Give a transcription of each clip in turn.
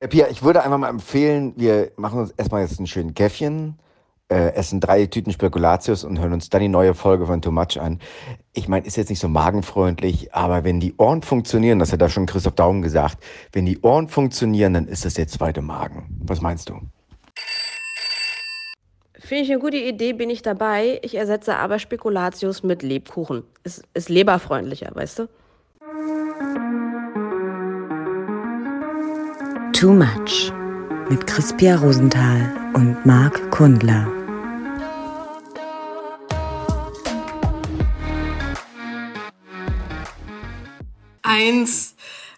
Pia, ich würde einfach mal empfehlen, wir machen uns erstmal jetzt einen schönen Käffchen, äh, essen drei Tüten Spekulatius und hören uns dann die neue Folge von Too Much an. Ich meine, ist jetzt nicht so magenfreundlich, aber wenn die Ohren funktionieren, das hat da schon Christoph Daum gesagt, wenn die Ohren funktionieren, dann ist das der zweite Magen. Was meinst du? Finde ich eine gute Idee, bin ich dabei. Ich ersetze aber Spekulatius mit Lebkuchen. Ist, ist leberfreundlicher, weißt du? Too Much mit Crispia Rosenthal und Marc Kundler. Eins.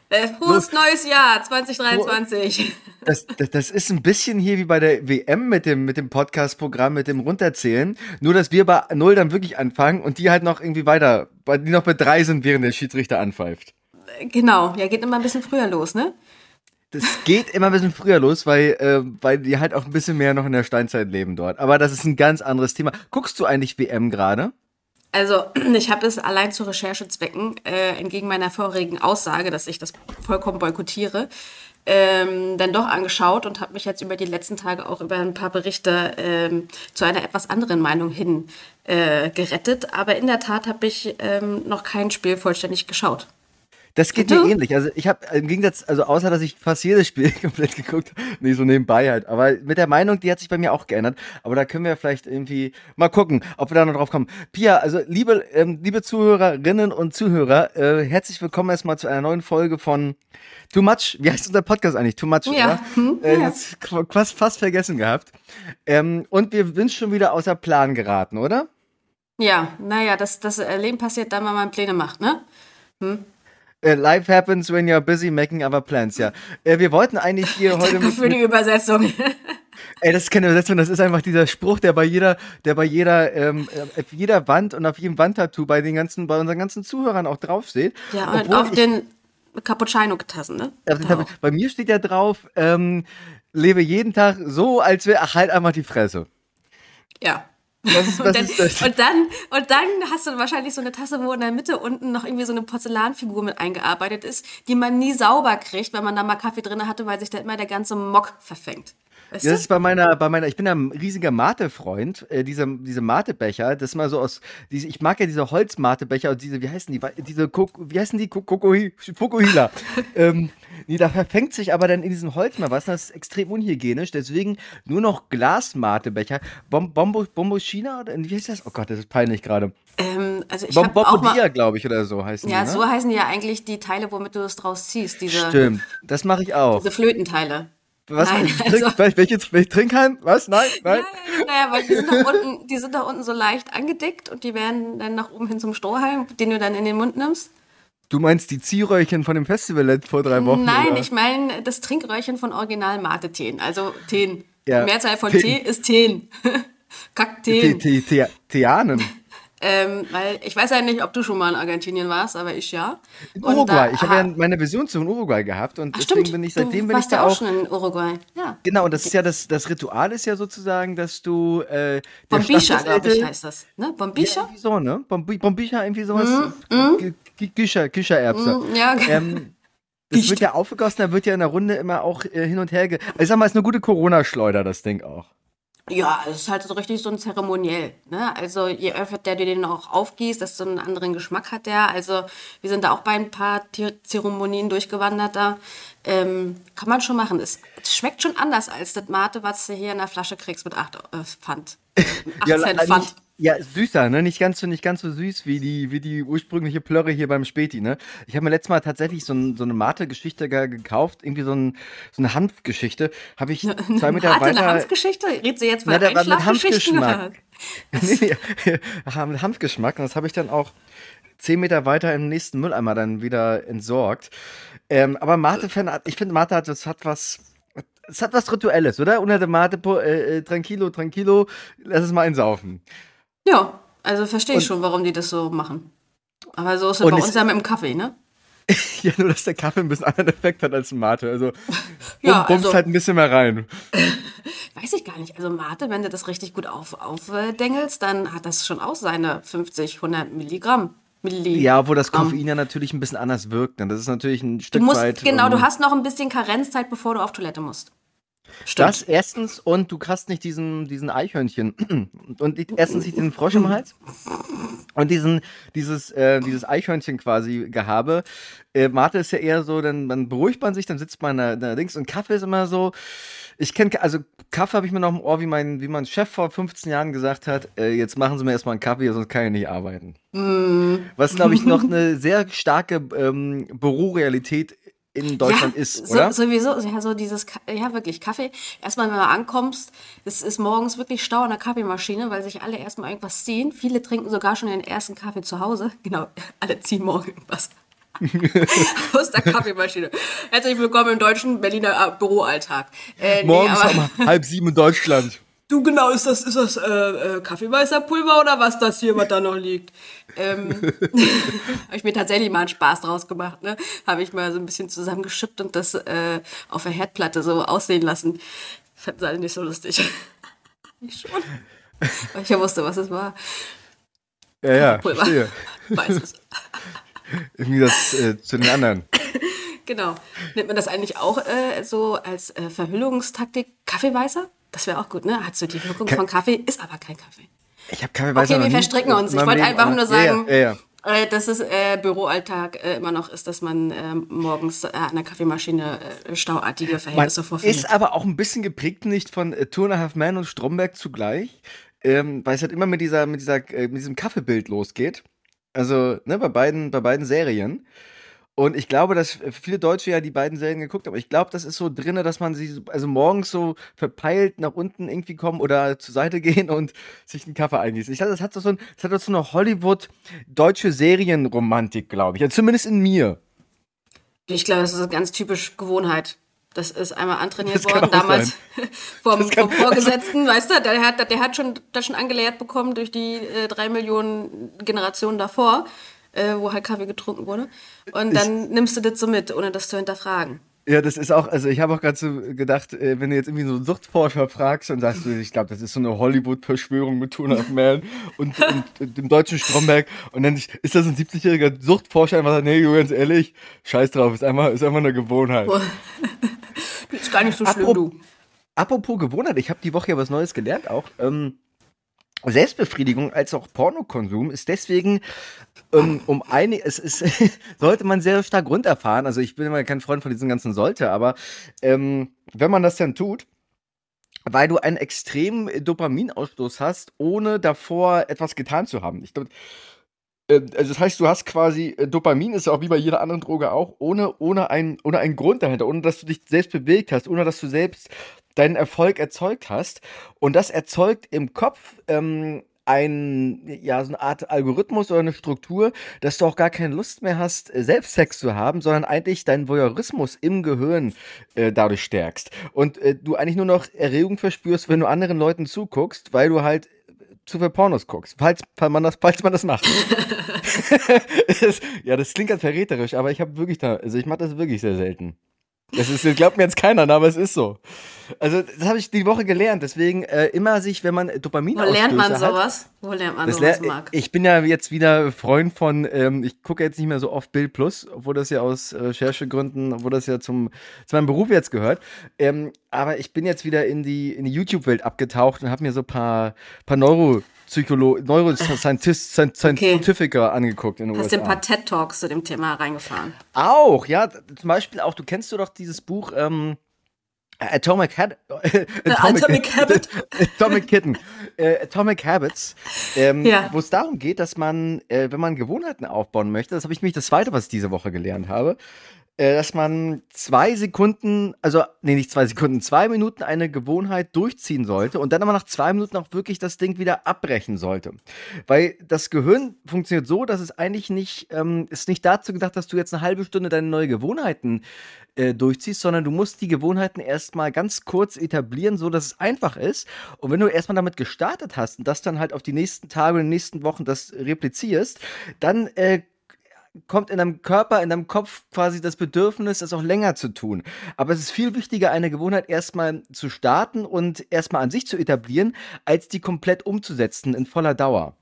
Äh, frohes neues Jahr 2023. Das, das, das ist ein bisschen hier wie bei der WM mit dem, mit dem Podcast-Programm, mit dem Runterzählen. Nur, dass wir bei Null dann wirklich anfangen und die halt noch irgendwie weiter, die noch bei drei sind, während der Schiedsrichter anpfeift. Genau, ja, geht immer ein bisschen früher los, ne? Das geht immer ein bisschen früher los, weil, äh, weil die halt auch ein bisschen mehr noch in der Steinzeit leben dort. Aber das ist ein ganz anderes Thema. Guckst du eigentlich WM gerade? Also, ich habe es allein zu Recherchezwecken, äh, entgegen meiner vorigen Aussage, dass ich das vollkommen boykottiere, ähm, dann doch angeschaut und habe mich jetzt über die letzten Tage auch über ein paar Berichte ähm, zu einer etwas anderen Meinung hin äh, gerettet. Aber in der Tat habe ich ähm, noch kein Spiel vollständig geschaut. Das geht mir ähnlich. Also ich habe im Gegensatz, also außer dass ich fast jedes Spiel komplett geguckt habe, nee, so nebenbei halt. Aber mit der Meinung, die hat sich bei mir auch geändert. Aber da können wir vielleicht irgendwie mal gucken, ob wir da noch drauf kommen. Pia, also liebe, ähm, liebe Zuhörerinnen und Zuhörer, äh, herzlich willkommen erstmal zu einer neuen Folge von Too Much. Wie heißt unser Podcast eigentlich? Too Much, ja. Hm, äh, jetzt fast, fast vergessen gehabt. Ähm, und wir sind schon wieder außer Plan geraten, oder? Ja, naja, das, das Leben passiert dann, wenn man Pläne macht, ne? Hm? Uh, life happens when you're busy making other plans, ja. Uh, wir wollten eigentlich hier heute. Danke für die Übersetzung. Ey, das ist keine Übersetzung, das ist einfach dieser Spruch, der bei jeder, der bei jeder, ähm, auf jeder Wand und auf jedem Wandtattoo bei den ganzen, bei unseren ganzen Zuhörern auch draufsteht. Ja, und auf ich, den Cappuccino-Tassen, ne? Ja, bei mir steht ja drauf, ähm, lebe jeden Tag so, als wäre, ach, halt einfach die Fresse. Ja. Was, was und, dann, und, dann, und dann hast du wahrscheinlich so eine Tasse, wo in der Mitte unten noch irgendwie so eine Porzellanfigur mit eingearbeitet ist, die man nie sauber kriegt, wenn man da mal Kaffee drin hatte, weil sich da immer der ganze Mock verfängt. Weißt das ist bei meiner, bei meiner, ich bin ja ein riesiger Mate-Freund. Äh, diese, diese Mate-Becher, das ist mal so aus, diese, ich mag ja diese Holz-Mate-Becher und diese, wie heißen die, diese, wie heißen die, Fukuhila. ähm, nee, da verfängt sich aber dann in diesem Holz mal was, das ist extrem unhygienisch, deswegen nur noch Glas-Mate-Becher. Bom, Bombo, Bombo China, oder wie heißt das? Oh Gott, das ist peinlich gerade. Ähm, also ich Bom, Bombodia, glaube ich, oder so heißen ja, die. Ja, ne? so heißen ja eigentlich die Teile, womit du es draus ziehst. Diese, Stimmt, das mache ich auch. Diese Flötenteile. Was? Nein, also, trink, welche, welche Trinkhalm? Was? Nein? Nein? Ja, naja, weil die sind, da unten, die sind da unten so leicht angedickt und die werden dann nach oben hin zum Strohhalm, den du dann in den Mund nimmst. Du meinst die Ziehröhrchen von dem Festival vor drei Wochen? Nein, oder? ich meine das Trinkröhrchen von Original Mate-Teen. Also Teen. Ja. Die Mehrzahl von Tee ist Teen. Kakteen. Theanen. Ähm, weil ich weiß ja nicht, ob du schon mal in Argentinien warst, aber ich ja. In Uruguay. ich habe ja meine Vision zu Uruguay gehabt und Ach, deswegen stimmt. bin ich seitdem du bin ich da ja auch, auch schon in Uruguay. Ja. Genau, und das ist ja das, das Ritual ist ja sozusagen, dass du äh, Bombisha, glaube ich, heißt das. Ne? Bombisha? Ja, irgendwie so, ne? Bombischa, irgendwie sowas. Mm, mm. Kücher, Küchererbse. Mm, ja, ähm, das wird ja aufgegossen, da wird ja in der Runde immer auch äh, hin und her. Ge also ich sag mal, es ist eine gute Corona-Schleuder, das Ding auch. Ja, es ist halt so richtig so ein Zeremoniell. Ne? Also je öfter der dir den auch aufgießt, desto einen anderen Geschmack hat der. Also wir sind da auch bei ein paar Zeremonien durchgewandert da. Ähm, kann man schon machen. Es, es, schmeckt schon anders als das Mate, was du hier in der Flasche kriegst mit 8 äh, Pfand. 8 ja, Pfand. Ja, süßer, ne? Nicht ganz so, nicht ganz so süß wie die, wie die ursprüngliche Plörre hier beim Späti, ne? Ich habe mir letztes Mal tatsächlich so, ein, so eine Mate-Geschichte gekauft, irgendwie so, ein, so eine Hanfgeschichte. Habe ich zwei Meter Mate, weiter. Eine Hanfgeschichte? Redest du jetzt von Na, mit Hanfgeschmack. nee, mit Hanfgeschmack. Und das habe ich dann auch zehn Meter weiter im nächsten Mülleimer dann wieder entsorgt. Ähm, aber Mate-Fan, ich finde, Mate hat, das hat was, es hat was Rituelles, oder? Unter der Mate, äh, äh, tranquilo, tranquilo, lass es mal einsaufen. Ja, also verstehe ich schon, warum die das so machen. Aber so ist es bei uns ja mit dem Kaffee, ne? ja, nur dass der Kaffee ein bisschen anderen Effekt hat als Mate. Also ja, bummst also, halt ein bisschen mehr rein. Weiß ich gar nicht. Also Mate, wenn du das richtig gut auf, aufdengelst, dann hat das schon auch seine 50, 100 Milligramm. Milligramm. Ja, wo das Koffein ja natürlich ein bisschen anders wirkt. Das ist natürlich ein Stück Du musst, weit. genau, ähm, du hast noch ein bisschen Karenzzeit, bevor du auf Toilette musst. Das erstens und du hast nicht diesen, diesen Eichhörnchen und erstens nicht diesen Frosch im Hals und diesen, dieses, äh, dieses Eichhörnchen quasi Gehabe. Äh, Mate ist ja eher so, dann, dann beruhigt man sich, dann sitzt man da, da links und Kaffee ist immer so. Ich kenne, also Kaffee habe ich mir noch im Ohr, wie mein, wie mein Chef vor 15 Jahren gesagt hat, äh, jetzt machen Sie mir erstmal einen Kaffee, sonst kann ich nicht arbeiten. Was, glaube ich, noch eine sehr starke ähm, Bürorealität in Deutschland ja, ist, so, oder? Sowieso, ja, so dieses, ja, wirklich, Kaffee. Erstmal, wenn du ankommst, es ist morgens wirklich Stau an der Kaffeemaschine, weil sich alle erstmal irgendwas ziehen. Viele trinken sogar schon den ersten Kaffee zu Hause. Genau, alle ziehen morgen irgendwas. Aus der Kaffeemaschine. Herzlich willkommen im deutschen Berliner äh, Büroalltag. Äh, nee, Morgens aber- um halb sieben in Deutschland. Du genau, ist das, ist das äh, äh, Kaffeemeisterpulver oder was das hier, was da noch liegt? Ähm, habe ich mir tatsächlich mal einen Spaß draus gemacht, ne? Habe ich mal so ein bisschen zusammengeschippt und das äh, auf der Herdplatte so aussehen lassen. Fanden sie alle nicht so lustig. ich schon. Weil ich ja wusste, was es war. Ja, ja, Pulver. verstehe. Weiß es. Irgendwie das äh, zu den anderen. Genau. Nennt man das eigentlich auch äh, so als äh, Verhüllungstaktik Kaffeeweißer? Das wäre auch gut, ne? Hat so die Wirkung Ka- von Kaffee, ist aber kein Kaffee. Ich habe Weise Okay, wir verstricken uns. Ich wollte einfach nur sagen, Ja, ja, ja. äh, dass es äh, Büroalltag äh, immer noch ist, dass man äh, morgens an der Kaffeemaschine äh, stauartige Man Verhältnisse vorfindet. ist aber auch ein bisschen geprägt nicht von äh, Two and a Half Men und Stromberg zugleich, ähm, weil es halt immer mit dieser, mit dieser, äh, mit diesem Kaffeebild losgeht. Also, ne, bei beiden, bei beiden Serien. Und ich glaube, dass viele Deutsche ja die beiden Serien geguckt haben. Aber ich glaube, das ist so drinne, dass man sie so- also morgens so verpeilt nach unten irgendwie kommen oder zur Seite gehen und sich einen Kaffee eingießen. Ich glaube, das hat so ein, das hat so eine Hollywood-deutsche Serienromantik, glaube ich. Ja, zumindest in mir. Ich glaube, das ist ganz typisch Gewohnheit. Das ist einmal antrainiert worden, damals vom, kann- vom Vorgesetzten, weißt du, der hat, der hat schon, das schon angelehrt bekommen durch die äh, drei Millionen Generationen davor, äh, wo halt Kaffee getrunken wurde. Und dann nimmst du das so mit, ohne das zu hinterfragen. Ja, das ist auch, also ich habe auch gerade so gedacht, äh, wenn du jetzt irgendwie so einen Suchtforscher fragst und sagst du, ich glaube, das ist so eine Hollywood-Verschwörung mit Two and a Half Man und, und dem deutschen Stromberg und dann ist das ein 70-jähriger Suchtforscher, der einfach sagt, nee, ganz ehrlich, scheiß drauf, ist einfach, ist einfach eine Gewohnheit. Ist gar nicht so schlimm, Apro- du. Apropos Gewohnheit, ich habe die Woche ja was Neues gelernt auch. Ähm, Selbstbefriedigung als auch Pornokonsum ist deswegen ähm, um eine, es ist, sollte man sehr stark runterfahren. Also ich bin immer kein Freund von diesen ganzen sollte, aber ähm, wenn man das dann tut, weil du einen extremen Dopaminausstoß hast, ohne davor etwas getan zu haben. Ich glaube, äh, also das heißt, du hast quasi, äh, Dopamin ist ja auch wie bei jeder anderen Droge auch, ohne, ohne, ein, ohne einen Grund dahinter, ohne dass du dich selbst bewegt hast, ohne dass du selbst deinen Erfolg erzeugt hast. Und das erzeugt im Kopf ähm, ein, ja, so eine Art Algorithmus oder eine Struktur, dass du auch gar keine Lust mehr hast, äh, selbst Sex zu haben, sondern eigentlich deinen Voyeurismus im Gehirn äh, dadurch stärkst. Und äh, du eigentlich nur noch Erregung verspürst, wenn du anderen Leuten zuguckst, weil du halt zu viel Pornos guckst, falls, man, das, falls man das macht. Ja, das klingt ganz verräterisch, aber ich habe wirklich da, also ich mache das wirklich sehr selten. Das ist, das glaubt mir jetzt keiner, aber es ist so. Also, das habe ich die Woche gelernt. Deswegen äh, immer sich, wenn man Dopamin Wo lernt man hat, sowas? Wo lernt man sowas, Marc? ich bin ja jetzt wieder Freund von, ähm, ich gucke jetzt nicht mehr so oft Bild Plus, obwohl das ja aus Recherchegründen, obwohl das ja zum, zu meinem Beruf jetzt gehört. Ähm, aber ich bin jetzt wieder in die, in die YouTube-Welt abgetaucht und habe mir so ein paar, paar Neuropsycholo Neuroscientifiker angeguckt in den Hast USA. ein paar TED-Talks zu dem Thema reingefahren. Auch, ja, zum Beispiel auch, du kennst du doch dieses Buch, ähm, Atomic, Had Atomic Habit. Atomic Kitten. Äh, Atomic Habits. Ähm, Ja. Wo es darum geht, dass man, äh, wenn man Gewohnheiten aufbauen möchte, das habe ich mich das zweite, was ich diese Woche gelernt habe, dass man zwei Sekunden, also, nee, nicht zwei Sekunden, zwei Minuten eine Gewohnheit durchziehen sollte und dann aber nach zwei Minuten auch wirklich das Ding wieder abbrechen sollte. Weil das Gehirn funktioniert so, dass es eigentlich nicht, ähm, ist nicht dazu gedacht, dass du jetzt eine halbe Stunde deine neue Gewohnheiten äh, durchziehst, sondern du musst die Gewohnheiten erstmal ganz kurz etablieren, so dass es einfach ist. Und wenn du erstmal damit gestartet hast und das dann halt auf die nächsten Tage und nächsten Wochen das replizierst, dann äh, kommt in deinem Körper, in deinem Kopf quasi das Bedürfnis, das auch länger zu tun. Aber es ist viel wichtiger, eine Gewohnheit erstmal zu starten und erstmal an sich zu etablieren, als die komplett umzusetzen in voller Dauer.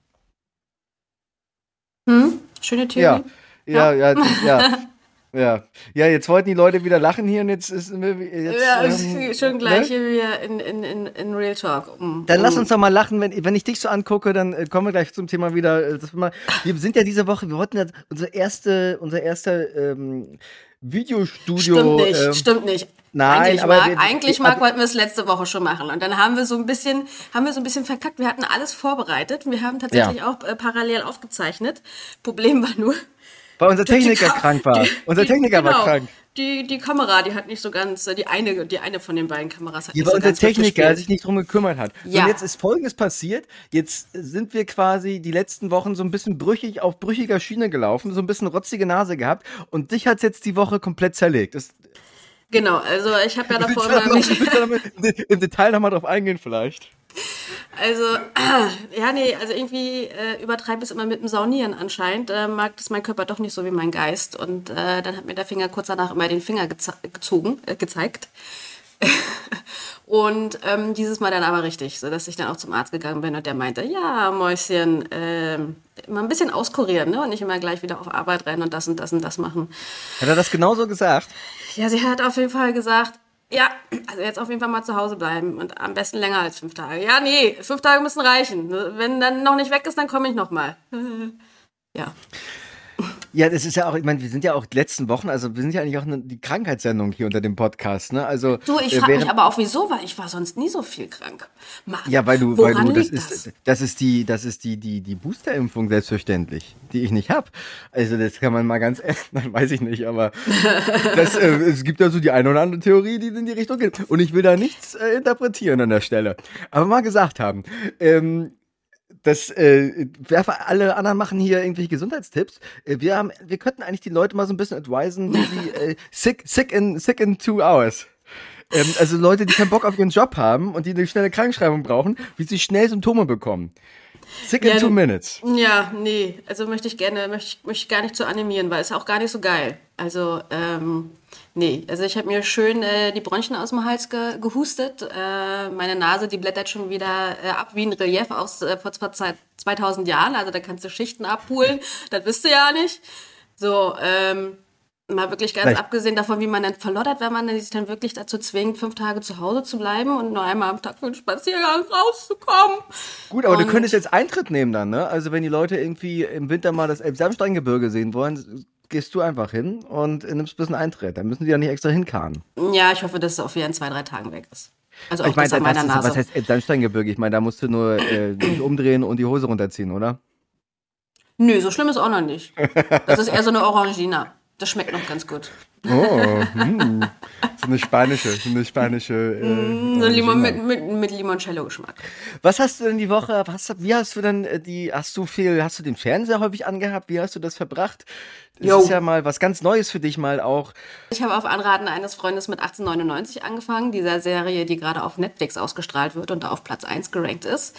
Hm? Schöne Theorie. Ja, ja, ja, das- ja. Ja. ja, jetzt wollten die Leute wieder lachen hier und jetzt ist jetzt, Ja, ähm, schon gleich ne? hier wieder in, in, in, in Real Talk. Mm. Dann lass Mm. uns doch mal lachen, wenn, wenn ich dich so angucke, dann äh, kommen wir gleich zum Thema wieder. äh, wir, mal, wir sind ja diese Woche, wir wollten ja unser erste, unser erster ähm, Videostudio. Stimmt nicht, ähm, stimmt nicht. nein, eigentlich, aber Marc, wir- eigentlich Marc, wollten wir es letzte Woche schon machen. Und dann haben wir so ein bisschen, haben wir so ein bisschen verkackt. Wir hatten alles vorbereitet. Wir haben tatsächlich auch äh, parallel aufgezeichnet. Problem war nur, weil unser Techniker die krank war. die- unser Techniker war genau, krank. Die, die Kamera, die hat nicht so ganz, die eine, die eine von den beiden Kameras hat Ja, nicht so unser ganz Techniker sich nicht drum gekümmert hat. Ja. Und jetzt ist Folgendes passiert. Jetzt sind wir quasi die letzten Wochen so ein bisschen brüchig auf brüchiger Schiene gelaufen, so ein bisschen rotzige Nase gehabt. Und dich hat jetzt die Woche komplett zerlegt. Das, Genau, also ich habe ja davor immer noch- mich, im Detail nochmal drauf eingehen vielleicht? Also, ja, nee, also irgendwie äh, übertreibe ich es immer mit dem Saunieren anscheinend. Äh, mag das mein Körper doch nicht so wie mein Geist. Und äh, dann hat mir der Finger kurz danach immer den Finger gezogen, äh, gezeigt. und ähm, dieses Mal dann aber richtig, sodass ich dann auch zum Arzt gegangen bin und der meinte, ja, Mäuschen, ähm, immer ein bisschen auskurieren ne? und nicht immer gleich wieder auf Arbeit rennen und das und das und das machen. Hat er das genauso gesagt? Ja, sie hat auf jeden Fall gesagt, ja, also jetzt auf jeden Fall mal zu Hause bleiben und am besten länger als fünf Tage. Ja, nee, fünf Tage müssen reichen. Wenn dann noch nicht weg ist, dann komme ich noch mal. Ja. Ja, das ist ja auch, ich meine, wir sind ja auch die letzten Wochen, also wir sind ja eigentlich auch eine, die Krankheitssendung hier unter dem Podcast, ne? Also, Du, ich äh, frage mich aber auch wieso, weil ich war sonst nie so viel krank. Ma, Ja, weil du, weil du, das ist, das ist die, das ist die, die, die Boosterimpfung selbstverständlich, die ich nicht habe. Also das kann man mal ganz, nein, weiß ich nicht, aber das, äh, es gibt ja so die eine oder andere Theorie, die in die Richtung geht. Und ich will da nichts äh, interpretieren an der Stelle. Aber mal gesagt haben, ähm, das, äh, alle anderen machen hier irgendwelche Gesundheitstipps. Äh, wir haben, wir könnten eigentlich die Leute mal so ein bisschen advisen, wie sie äh, sick, sick in, sick in two hours. Ähm, also Leute, die keinen Bock auf ihren Job haben und die eine schnelle Krankschreibung brauchen, wie sie schnell Symptome bekommen. Sick in Ja, two du- minutes. Ja, nee, also möchte ich gerne, möchte ich, möchte ich gar nicht zu animieren, weil es auch gar nicht so geil. Also, ähm, nee, also ich habe mir schön äh, die Bronchien aus dem Hals ge gehustet. Äh, meine Nase, die blättert schon wieder äh, ab wie ein Relief aus äh, vor vor zwei- 2000 Jahren. Also da kannst du Schichten abholen, das wisst ihr ja nicht. So, ähm, mal wirklich ganz Vielleicht- abgesehen davon, wie man dann verloddert, wenn man sich dann wirklich dazu zwingt, fünf Tage zu Hause zu bleiben und nur einmal am Tag für einen Spaziergang rauszukommen. Gut, aber du Und- könntest jetzt Eintritt nehmen dann, ne? Also wenn die Leute irgendwie im Winter mal das Elbsandsteingebirge sehen wollen, gehst du einfach hin und nimmst ein bisschen Eintritt. Dann müssen die ja nicht extra hinkarren. Ja, ich hoffe, dass es auf jeden zwei, drei Tagen weg ist. Also auch Ich meine, das an das meiner ist, Nase. was heißt Elbsandsteingebirge? Ich meine, da musst du nur äh, dich umdrehen und die Hose runterziehen, oder? Nö, so schlimm ist auch noch nicht. Das ist eher so eine Orangina. Das schmeckt noch ganz gut. Oh, hm. so eine spanische, so eine spanische. Äh, So Limon, mit, mit, mit Limoncello-Geschmack. Was hast du denn die Woche? Was, wie hast du denn äh, die? Hast du viel? Hast du den Fernseher häufig angehabt? Wie hast du das verbracht? Das Jo. ist ja mal was ganz Neues für dich mal auch. Ich habe auf Anraten eines Freundes mit 1899 angefangen, dieser Serie, die gerade auf Netflix ausgestrahlt wird und da auf Platz 1 gerankt ist.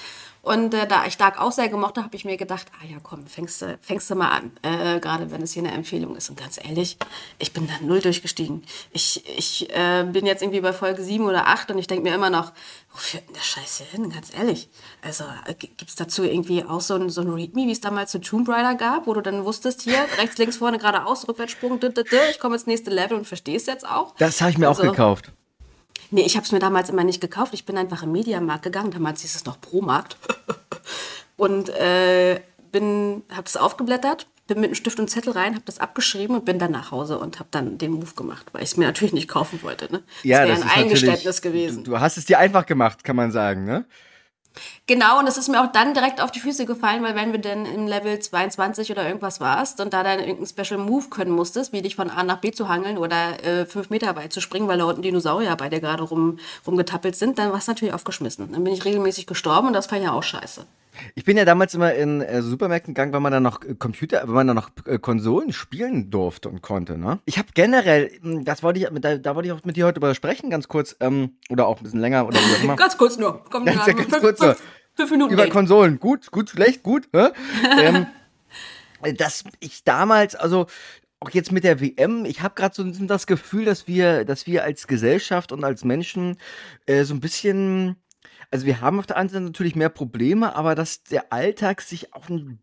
Und äh, da ich Dark auch sehr gemocht habe, habe ich mir gedacht, ah ja, komm, fängst du fängst du mal an. Äh, gerade wenn es hier eine Empfehlung ist. Und ganz ehrlich, ich bin da null durchgestiegen. Ich, ich äh, bin jetzt irgendwie bei Folge 7 oder 8 und ich denke mir immer noch, wo führt denn der Scheiß hier hin? Ganz ehrlich. Also äh, gibt es dazu irgendwie auch so ein, so ein Readme, wie es damals zu Tomb Raider gab, wo du dann wusstest, hier, rechts, links, vorne, geradeaus, Rückwärtssprung, ich komme ins nächste Level und verstehe es jetzt auch. Das habe ich mir auch Also- gekauft. Nee, ich habe es mir damals immer nicht gekauft. Ich bin einfach im Mediamarkt gegangen. Damals hieß es noch Promarkt. und äh, bin, habe das aufgeblättert, bin mit einem Stift und Zettel rein, habe das abgeschrieben und bin dann nach Hause und habe dann den Move gemacht, weil ich es mir natürlich nicht kaufen wollte. Ne? Ja, das das wäre ist ein Eingeständnis gewesen. Du, du hast es dir einfach gemacht, kann man sagen, ne? Genau, und es ist mir auch dann direkt auf die Füße gefallen, weil wenn du dann im Level 22 oder irgendwas warst und da dann irgendeinen Special Move können musstest, wie dich von A nach B zu hangeln oder äh, fünf Meter weit zu springen, weil da unten Dinosaurier bei dir gerade rum, rumgetappelt sind, dann warst du natürlich aufgeschmissen. Dann bin ich regelmäßig gestorben und das war ja auch scheiße. Ich bin ja damals immer in äh, Supermärkten gegangen, weil man da noch äh, Computer, weil man da noch äh, Konsolen spielen durfte und konnte, ne? Ich habe generell, mh, das wollte ich, da, da wollte ich auch mit dir heute drüber sprechen, ganz kurz, ähm, oder auch ein bisschen länger oder wie auch immer. Ganz kurz nur. Komm, Ganz- ja, ganz kurz nur. fünf Minuten. über reden. Konsolen. Gut, gut, schlecht, gut. Hä? ähm, dass ich damals, also auch jetzt mit der WM, ich habe gerade so ein bisschen das Gefühl, dass wir, dass wir als Gesellschaft und als Menschen äh, so ein bisschen, also wir haben auf der einen Seite natürlich mehr Probleme, aber dass der Alltag sich auch ein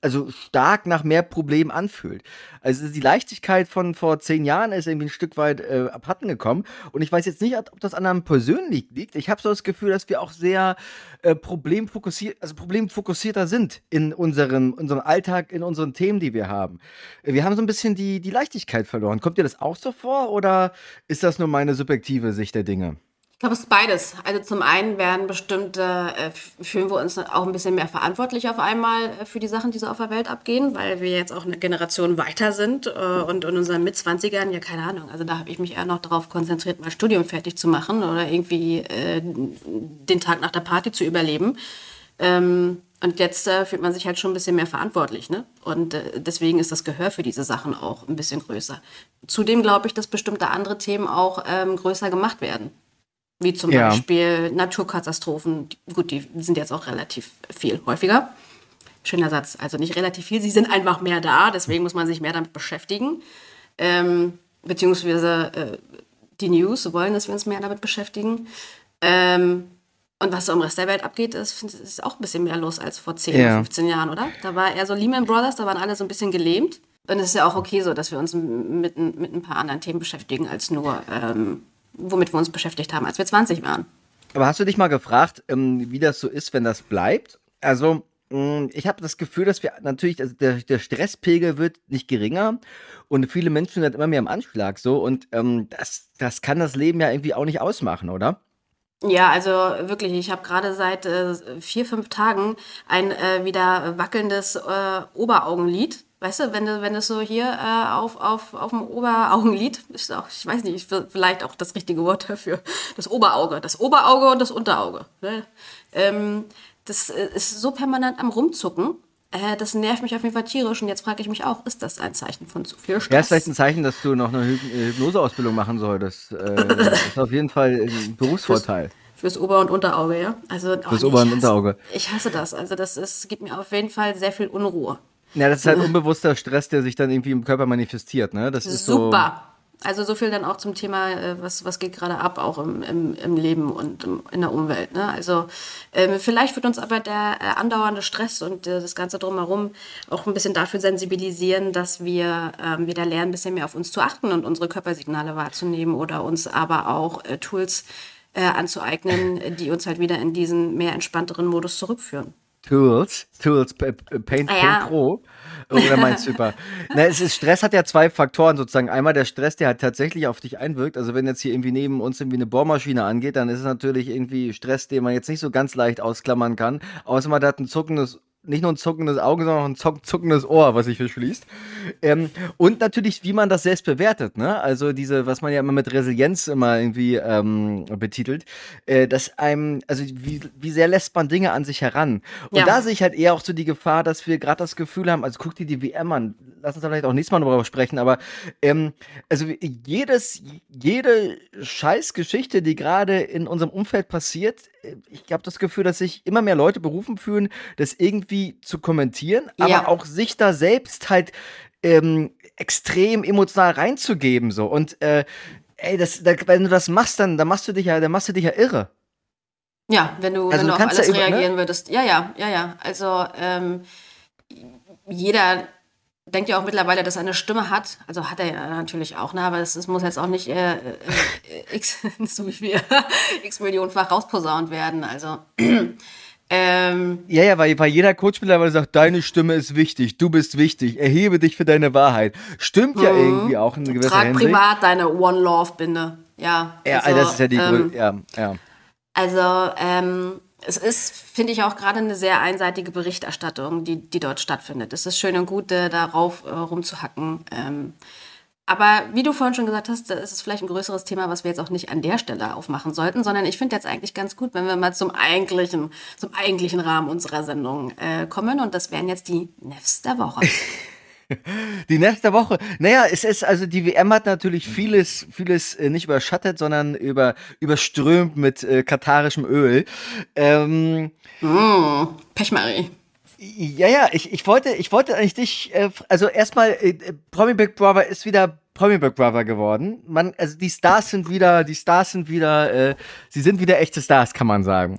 also stark nach mehr Problemen anfühlt. Also die Leichtigkeit von vor zehn Jahren ist irgendwie ein Stück weit äh, abhanden gekommen. Und ich weiß jetzt nicht, ob das an einem persönlich liegt. Ich habe so das Gefühl, dass wir auch sehr äh, problemfokussiert, also problemfokussierter sind in unserem, unserem Alltag, in unseren Themen, die wir haben. Wir haben so ein bisschen die, die Leichtigkeit verloren. Kommt dir das auch so vor oder ist das nur meine subjektive Sicht der Dinge? Ich glaube, es ist beides. Also zum einen werden bestimmte, äh, fühlen wir uns auch ein bisschen mehr verantwortlich auf einmal äh, für die Sachen, die so auf der Welt abgehen, weil wir jetzt auch eine Generation weiter sind äh, und in unseren Mitzwanzigern, ja keine Ahnung, also da habe ich mich eher noch darauf konzentriert, mein Studium fertig zu machen oder irgendwie äh, den Tag nach der Party zu überleben. Ähm, und jetzt äh, fühlt man sich halt schon ein bisschen mehr verantwortlich. Ne? Und äh, deswegen ist das Gehör für diese Sachen auch ein bisschen größer. Zudem glaube ich, dass bestimmte andere Themen auch ähm, größer gemacht werden. Wie zum ja. Beispiel Naturkatastrophen. Gut, die sind jetzt auch relativ viel häufiger. Schöner Satz. Also nicht relativ viel, sie sind einfach mehr da, deswegen muss man sich mehr damit beschäftigen. Ähm, beziehungsweise äh, die News wollen, dass wir uns mehr damit beschäftigen. Ähm, und was so im Rest der Welt abgeht, ist, ist auch ein bisschen mehr los als vor 10, ja. 15 Jahren, oder? Da war eher so Lehman Brothers, da waren alle so ein bisschen gelähmt. Und es ist ja auch okay so, dass wir uns mit, mit ein paar anderen Themen beschäftigen, als nur ähm, womit wir uns beschäftigt haben, als wir 20 waren. Aber hast du dich mal gefragt, ähm, wie das so ist, wenn das bleibt? Also, mm, ich habe das Gefühl, dass wir natürlich, also der, der, Stresspegel wird nicht geringer und viele Menschen sind immer mehr im Anschlag so und ähm, das, das kann das Leben ja irgendwie auch nicht ausmachen, oder? Ja, also wirklich, ich habe gerade seit äh, vier, fünf Tagen ein äh, wieder wackelndes äh, Oberaugenlid Weißt du, wenn du, wenn du so hier äh, auf, auf, auf dem Oberaugenlid, ist auch, ich weiß nicht, vielleicht auch das richtige Wort dafür, das Oberauge, das Oberauge und das Unterauge. Ne? Ähm, das äh, ist so permanent am Rumzucken. Äh, das nervt mich auf jeden Fall tierisch. Und jetzt frage ich mich auch, ist das ein Zeichen von zu viel Stress? Ja, ist vielleicht ein Zeichen, dass du noch eine Hypnoseausbildung machen solltest. Äh, das ist auf jeden Fall ein Berufsvorteil. Fürs, fürs Ober- und Unterauge, ja. Also, oh, fürs Ober- und Unterauge. Ich hasse das. Also das ist, gibt mir auf jeden Fall sehr viel Unruhe. Ja, das ist halt unbewusster Stress, der sich dann irgendwie im Körper manifestiert, ne? Das ist Super. So also so viel dann auch zum Thema, äh, was, was geht gerade ab, auch im, im, im Leben und im, in der Umwelt. Ne? Also ähm, vielleicht wird uns aber der äh, andauernde Stress und äh, das Ganze drumherum auch ein bisschen dafür sensibilisieren, dass wir ähm, wieder lernen, ein bisschen mehr auf uns zu achten und unsere Körpersignale wahrzunehmen oder uns aber auch äh, Tools äh, anzueignen, die uns halt wieder in diesen mehr entspannteren Modus zurückführen. Tools, Tools, Paint, ah, ja. Pro. Oder meinst du über? Na, es ist, Stress hat ja zwei Faktoren sozusagen. Einmal der Stress, der halt tatsächlich auf dich einwirkt. Also wenn jetzt hier irgendwie neben uns irgendwie eine Bohrmaschine angeht, dann ist es natürlich irgendwie Stress, den man jetzt nicht so ganz leicht ausklammern kann. Außer man hat ein zuckendes nicht nur ein zuckendes Auge, sondern auch ein zuckendes Ohr, was sich verschließt. Ähm, und natürlich, wie man das selbst bewertet. Ne? Also diese, was man ja immer mit Resilienz immer irgendwie ähm, betitelt, äh, dass einem, also wie, wie sehr lässt man Dinge an sich heran? Und ja. da sehe ich halt eher auch so die Gefahr, dass wir gerade das Gefühl haben, also guck dir die WM an, lass uns da vielleicht auch nächstes Mal darüber sprechen, aber ähm, also jedes, jede Scheißgeschichte, die gerade in unserem Umfeld passiert, ich habe das Gefühl, dass sich immer mehr Leute berufen fühlen, das irgendwie zu kommentieren, aber ja. auch sich da selbst halt ähm, extrem emotional reinzugeben so und äh, ey, das, da, wenn du das machst, dann, dann machst du dich ja, dann machst du dich ja irre. Ja, wenn du, also wenn du auf alles ja ne? reagieren ne? würdest. Ja, ja, ja, ja. Also ähm, jeder denkt ja auch mittlerweile, dass er eine Stimme hat. Also hat er ja natürlich auch, ne? aber es muss jetzt auch nicht äh, äh, x, so wie wir, x Millionenfach rausposaunt werden. Also. Ähm, ja, ja, weil, weil jeder Coach mittlerweile sagt, deine Stimme ist wichtig, du bist wichtig, erhebe dich für deine Wahrheit. Stimmt ja mhm. irgendwie auch in gewisser Trag Hinsicht. privat deine One Love Binde. Ja, ja also, das ist ja die ähm, ja, ja. Also, ähm, es ist, finde ich, auch gerade eine sehr einseitige Berichterstattung, die, die dort stattfindet. Es ist schön und gut, äh, darauf äh, rumzuhacken. Ähm, aber wie du vorhin schon gesagt hast, ist es vielleicht ein größeres Thema, was wir jetzt auch nicht an der Stelle aufmachen sollten, sondern ich finde jetzt eigentlich ganz gut, wenn wir mal zum eigentlichen, zum eigentlichen Rahmen unserer Sendung äh, kommen. Und das wären jetzt die Nefs der Woche. Die nächste Woche. Naja, es ist, also die WM hat natürlich vieles, vieles äh, nicht überschattet, sondern über, überströmt mit äh, katarischem Öl. Ähm, mm, Pechmarie. Ja, ja, ich, ich wollte, ich wollte eigentlich dich, äh, also erstmal, äh, Promi Big Brother ist wieder Promi Big Brother geworden. Man, also die Stars sind wieder, die Stars sind wieder, äh, sie sind wieder echte Stars, kann man sagen.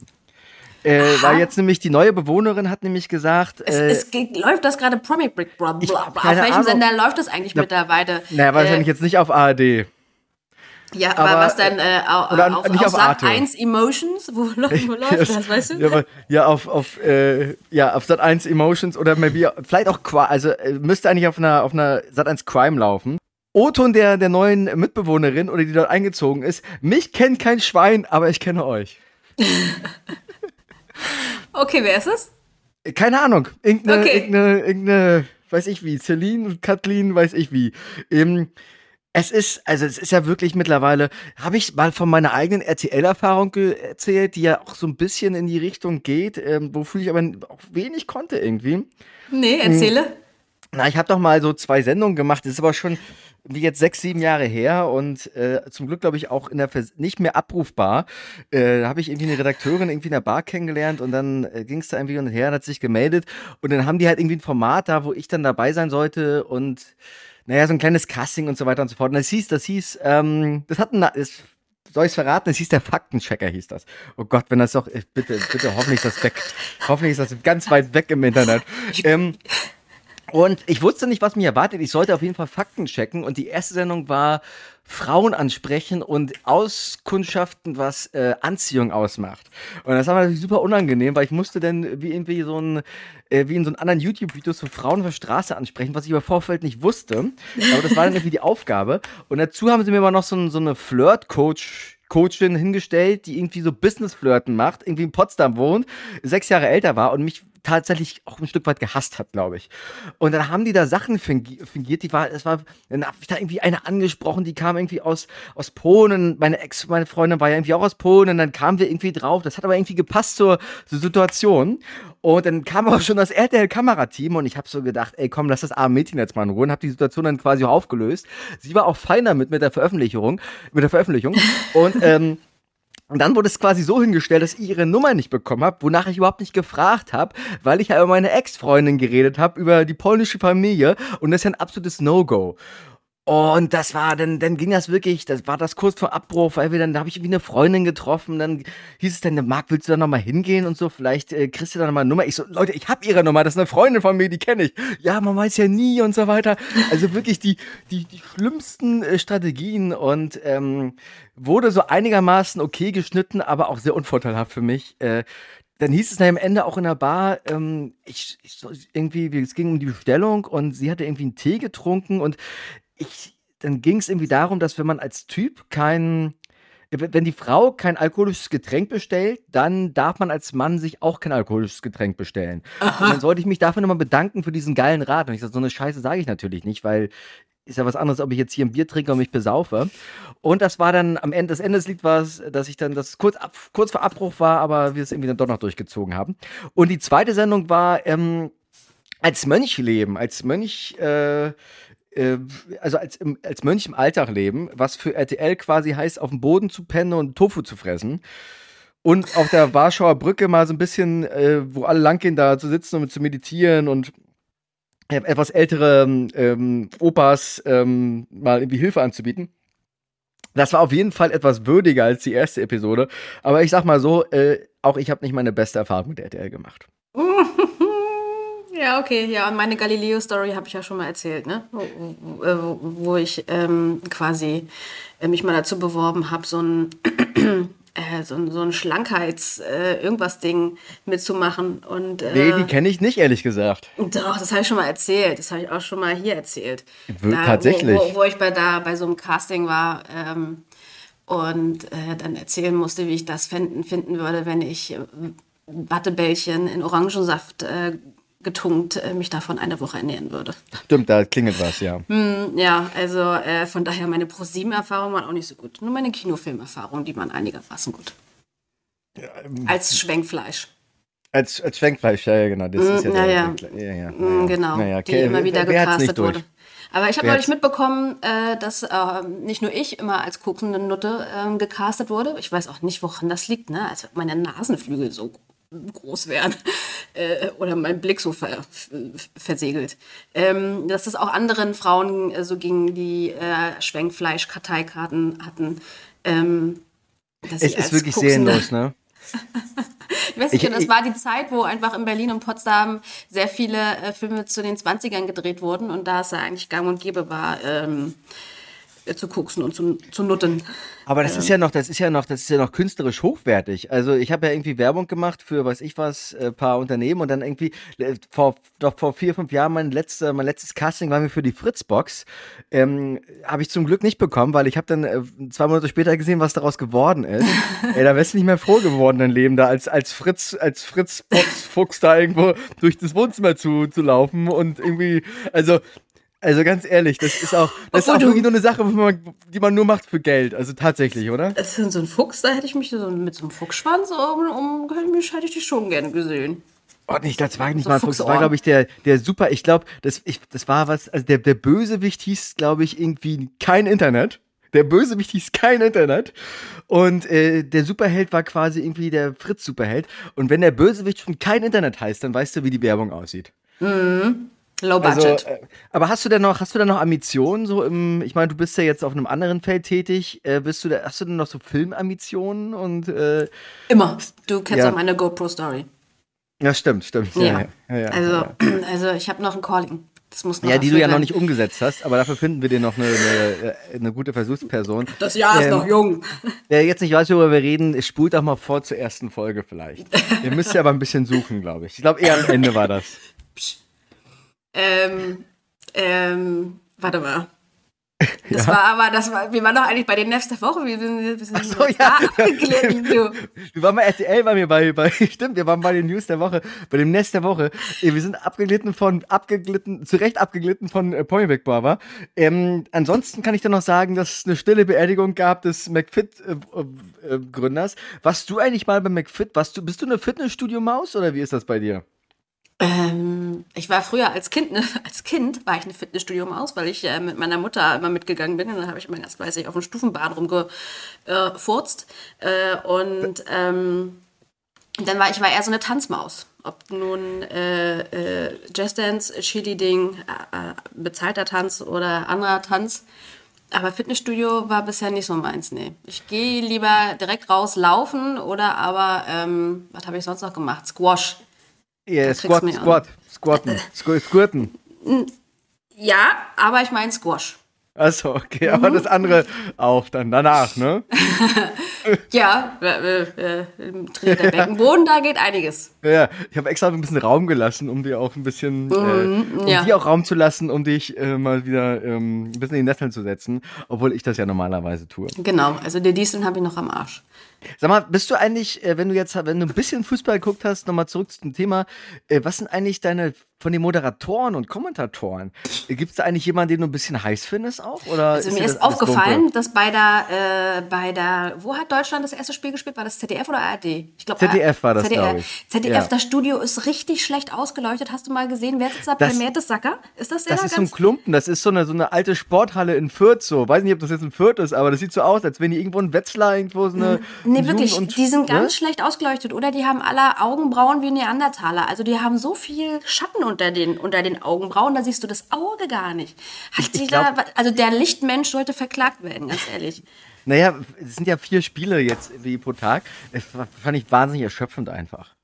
Äh, war jetzt nämlich die neue Bewohnerin hat nämlich gesagt, Es, äh, es geht, läuft das gerade Promi Big Brother? Ich- Auf welchem Ahnung. Sender läuft das eigentlich mittlerweile? naja, wahrscheinlich jetzt nicht auf ARD. Ja, aber, aber, was denn äh, au- oder auf, nicht auf auf Sat Arte. 1 Emotions? Wo, läuft- wo läuft das, weißt du? Ja, aber, ja auf, auf, äh, ja, auf Sat 1 Emotions oder maybe, vielleicht auch, also äh, müsste eigentlich auf einer, auf einer Sat 1 Crime laufen. O-Ton der, der neuen Mitbewohnerin oder die dort eingezogen ist. Mich kennt kein Schwein, aber ich kenne euch. Okay, wer ist es? Keine Ahnung. Irgendeine, Okay. irgendeine, irgendeine, weiß ich wie, Celine und Kathleen, weiß ich wie. Ähm, es ist, also es ist ja wirklich mittlerweile, habe ich mal von meiner eigenen RTL-Erfahrung erzählt, die ja auch so ein bisschen in die Richtung geht, ähm, wofür ich aber auch wenig konnte irgendwie. Nee, erzähle. Na, ich habe doch mal so zwei Sendungen gemacht, das ist aber schon jetzt sechs, sieben Jahre her und äh, zum Glück, glaube ich, auch in der Vers nicht mehr abrufbar. Äh, da habe ich irgendwie eine Redakteurin irgendwie in der Bar kennengelernt und dann äh, ging es da irgendwie hin und her und hat sich gemeldet und dann haben die halt irgendwie ein Format da, wo ich dann dabei sein sollte und naja, so ein kleines Casting und so weiter und so fort. Und das hieß, das hieß, ähm, das hat ein, das, soll ich es verraten? Es hieß der Faktenchecker, hieß das. Oh Gott, wenn das doch, äh, bitte, bitte, hoffentlich ist das weg. Hoffentlich ist das ganz weit weg im Internet. Ähm, und ich wusste nicht, was mich erwartet. Ich sollte auf jeden Fall Fakten checken. Und die erste Sendung war Frauen ansprechen und Auskundschaften, was äh, Anziehung ausmacht. Und das war natürlich super unangenehm, weil ich musste dann wie irgendwie so ein, äh, wie in so einem anderen YouTube-Video so Frauen auf der Straße ansprechen, was ich über Vorfeld nicht wusste. Aber das war dann irgendwie die Aufgabe. Und dazu haben sie mir aber noch so, so eine Flirt-Coach Coachin hingestellt, die irgendwie so Business-Flirten macht, irgendwie in Potsdam wohnt, sechs Jahre älter war und mich tatsächlich auch ein Stück weit gehasst hat, glaube ich. Und dann haben die da Sachen fingi- fingiert, die war, es war, dann habe ich da irgendwie eine angesprochen, die kam irgendwie aus, aus Polen, meine Ex, meine Freundin war ja irgendwie auch aus Polen. Und dann kamen wir irgendwie drauf, das hat aber irgendwie gepasst zur, zur Situation. Und dann kam auch schon das RTL-Kamerateam und ich habe so gedacht, ey komm, lass das arme Mädchen jetzt mal in Ruhe und habe die Situation dann quasi aufgelöst. Sie war auch fein damit mit der Veröffentlichung, mit der Veröffentlichung. Und ähm, und dann wurde es quasi so hingestellt, dass ich ihre Nummer nicht bekommen habe, wonach ich überhaupt nicht gefragt habe, weil ich ja über meine Ex-Freundin geredet habe, über die polnische Familie und das ist ja ein absolutes No-Go. Und das war, dann, dann ging das wirklich, das war das kurz vor Abbruch, weil wir dann, da habe ich irgendwie eine Freundin getroffen, dann hieß es dann, Marc, willst du da nochmal hingehen und so, vielleicht äh, kriegst du da nochmal eine Nummer. Ich so, Leute, ich habe ihre Nummer, das ist eine Freundin von mir, die kenne ich. Ja, man weiß ja nie und so weiter. Also wirklich die, die, die schlimmsten äh, Strategien und ähm, wurde so einigermaßen okay geschnitten, aber auch sehr unvorteilhaft für mich. Äh, dann hieß es dann am Ende auch in der Bar, ähm, ich, ich irgendwie, es ging um die Bestellung und sie hatte irgendwie einen Tee getrunken und ich, dann ging es irgendwie darum, dass wenn man als Typ kein, wenn die Frau kein alkoholisches Getränk bestellt, dann darf man als Mann sich auch kein alkoholisches Getränk bestellen. Und dann sollte ich mich dafür nochmal bedanken für diesen geilen Rat. Und ich sage, so eine Scheiße sage ich natürlich nicht, weil ist ja was anderes, ob ich jetzt hier ein Bier trinke und mich besaufe. Und das war dann am Ende, das Ende des Lieds war es, dass ich dann, das kurz, ab, kurz vor Abbruch war, aber wir es irgendwie dann doch noch durchgezogen haben. Und die zweite Sendung war ähm, als Mönch leben, als Mönch, äh, also als, im, als Mönch im Alltag leben, was für RTL quasi heißt, auf dem Boden zu pennen und Tofu zu fressen. Und auf der Warschauer Brücke mal so ein bisschen, äh, wo alle langgehen, da zu sitzen und zu meditieren und äh, etwas ältere ähm, Opas ähm, mal irgendwie Hilfe anzubieten. Das war auf jeden Fall etwas würdiger als die erste Episode. Aber ich sag mal so, äh, auch ich habe nicht meine beste Erfahrung mit RTL gemacht. Ja, okay, ja, und meine Galileo-Story habe ich ja schon mal erzählt, ne? Wo, wo, äh, wo- ich ähm, quasi äh, mich mal dazu beworben habe, so ein, äh, so ein, so ein Schlankheits-Irgendwas-Ding mitzumachen. Und, äh, Nee, die kenne ich nicht, ehrlich gesagt. Doch, das habe ich schon mal erzählt. Das habe ich auch schon mal hier erzählt. W- tatsächlich? Wo, wo, wo ich bei, da, bei so einem Casting war ähm, und äh, dann erzählen musste, wie ich das finden, finden würde, wenn ich äh, Wattebällchen in Orangensaft äh, getunkt äh, mich davon eine Woche ernähren würde. Stimmt, da klingelt was, ja. Ja, also äh, von daher meine ProSieben-Erfahrungen waren auch nicht so gut. Nur meine Kinofilmerfahrungen, die waren einigermaßen gut. ähm, Als Schwenkfleisch. Als, als Schwenkfleisch, ja, ja, genau. Das ist ja, Mm, der, naja. ja, ja, Mm, naja. Genau, Naja, die okay, immer wieder wer- wer gecastet nicht durch? wurde. Aber ich habe Wer neulich mitbekommen, äh, dass äh, nicht nur ich immer als kokende Nutte ähm, gecastet wurde. Ich weiß auch nicht, woran das liegt, ne? Als meine Nasenflügel so groß wären äh, oder mein Blick so ver versegelt. Ähm, dass es auch anderen Frauen äh, so ging, die äh, Schwenkfleisch-Karteikarten hatten. Ähm, Es ist wirklich koksende- seelenlos, ne? Ich weiß nicht, Ich- das war die Zeit, wo einfach in Berlin und Potsdam sehr viele äh, Filme zu den 20ern gedreht wurden und da es ja eigentlich gang und gäbe war, ähm, äh, zu koksen und zu, zu nutten. Aber das ist ja noch, das ist ja noch, das ist ja noch künstlerisch hochwertig. Also ich habe ja irgendwie Werbung gemacht für, weiß ich was, äh, paar Unternehmen und dann irgendwie äh, vor, doch vor vier, fünf Jahren mein letzter, mein letztes Casting war mir für die Fritzbox. Ähm, habe ich zum Glück nicht bekommen, weil ich habe dann äh, zwei Monate später gesehen, was daraus geworden ist. Ey, da wärst du nicht mehr froh geworden, dein Leben da als, als Fritz, als Fritzbox-Fuchs da irgendwo durch das Wohnzimmer zu, zu laufen und irgendwie, also, also ganz ehrlich, das ist auch, das ist auch wirklich nur eine Sache, man, die man nur macht für Geld. Also tatsächlich, oder? Das ist so ein Fuchs, da hätte ich mich so mit so einem Fuchsschwanz um, um hätte mich- hätte ich dich schon gerne gesehen. Oh, nicht, das war nicht So mal ein Fuchs, das war, glaube ich, der, der super, ich glaube, das, ich, das war was, also der, der Bösewicht hieß, glaube ich, irgendwie kein Internet. Der Bösewicht hieß kein Internet. Und äh, der Superheld war quasi irgendwie der Fritz-Superheld. Und wenn der Bösewicht schon kein Internet heißt, dann weißt du, wie die Werbung aussieht. Low Also, Budget. äh, aber hast du denn noch, hast du denn noch Ambitionen so im, ich meine, du bist ja jetzt auf einem anderen Feld tätig, äh, bist du da, hast du denn noch so Filmambitionen und äh, Immer. Du kennst ja. auch meine GoPro-Story. ja, stimmt, stimmt. Ja. ja, ja, also, also ich habe noch ein Calling. Das muss noch Ja, die du ja noch nicht umgesetzt hast, aber dafür finden wir dir noch eine, eine, eine gute Versuchsperson. Das Jahr ist Ähm, noch jung. Wer jetzt nicht weiß, worüber wir reden, spult doch mal vor zur ersten Folge vielleicht. Ihr müsst ja aber ein bisschen suchen, glaube ich. Ich glaube, eher am Ende war das. Ähm, ähm, warte mal. Das war aber, das war, wir waren doch eigentlich bei den Nefs der Woche. Wir sind, wir sind so, ja. abgeglitten, du. Wir waren bei RTL, waren wir bei, bei, stimmt, wir waren bei den News der Woche, bei dem Nest der Woche. Äh, Wir sind abgeglitten von, abgeglitten, zu Recht abgeglitten von äh, Polybeck Barber. Ähm, ansonsten kann ich dir noch sagen, dass es eine stille Beerdigung gab des McFit-Gründers. Warst du eigentlich mal bei McFit? Warst du, bist du eine Fitnessstudio-Maus oder wie ist das bei dir? Ähm, ich war früher als Kind, ne, als Kind war ich eine Fitnessstudio-Maus, weil ich äh, mit meiner Mutter immer mitgegangen bin und dann habe ich immer ganz fleißig auf dem Stufenbahn rumgefurzt. Äh, und ähm, dann war ich war eher so eine Tanzmaus. Ob nun äh, äh, Jazzdance, äh, äh, bezahlter Tanz oder anderer Tanz. Aber Fitnessstudio war bisher nicht so meins, nee. Ich gehe lieber direkt raus laufen oder aber, ähm, was habe ich sonst noch gemacht? Squash. Ja, kriegst Squat. Squat, Squatten, Squ- Squirten. Ja, aber ich meine Squash. Achso, okay, aber das andere auch dann danach, ne? Ja, äh, äh, im der Beckenboden, da geht einiges. Ja, ich habe extra ein bisschen Raum gelassen, um dir auch ein bisschen, äh, um ja. dir auch Raum zu lassen, um dich äh, mal wieder ähm, ein bisschen in die Nesseln zu setzen, obwohl ich das ja normalerweise tue. Genau, also der Diesel habe ich noch am Arsch. Sag mal, bist du eigentlich, äh, wenn du jetzt, wenn du ein bisschen Fußball geguckt hast, nochmal zurück zum Thema, äh, was sind eigentlich deine, von den Moderatoren und Kommentatoren, äh, gibt es da eigentlich jemanden, den du ein bisschen heiß findest auch? Oder Also mir ist das alles aufgefallen, dass bei der, äh, bei der, wo hat Deutschland das erste Spiel gespielt? War das ZDF oder ARD? Ich glaube ZDF war das, glaub ich. ZDF, Ja. das Studio ist richtig schlecht ausgeleuchtet. Hast du mal gesehen, wer sitzt da? Das- Per Mertesacker? Ist das der Das da ist so ein? Klumpen, das ist so eine, so eine alte Sporthalle in Fürth so. Weiß nicht, ob das jetzt in Fürth ist, aber das sieht so aus, als wenn die irgendwo in Wetzlar irgendwo so eine. Nee, wirklich, und- die sind ganz ne? schlecht ausgeleuchtet. Oder die haben alle Augenbrauen wie Neandertaler. Also die haben so viel Schatten unter den, unter den Augenbrauen, da siehst du das Auge gar nicht. Hat ich glaub- da, also der Lichtmensch sollte verklagt werden, ganz ehrlich. Naja, es sind ja vier Spiele jetzt wie pro Tag. Das fand ich wahnsinnig erschöpfend einfach.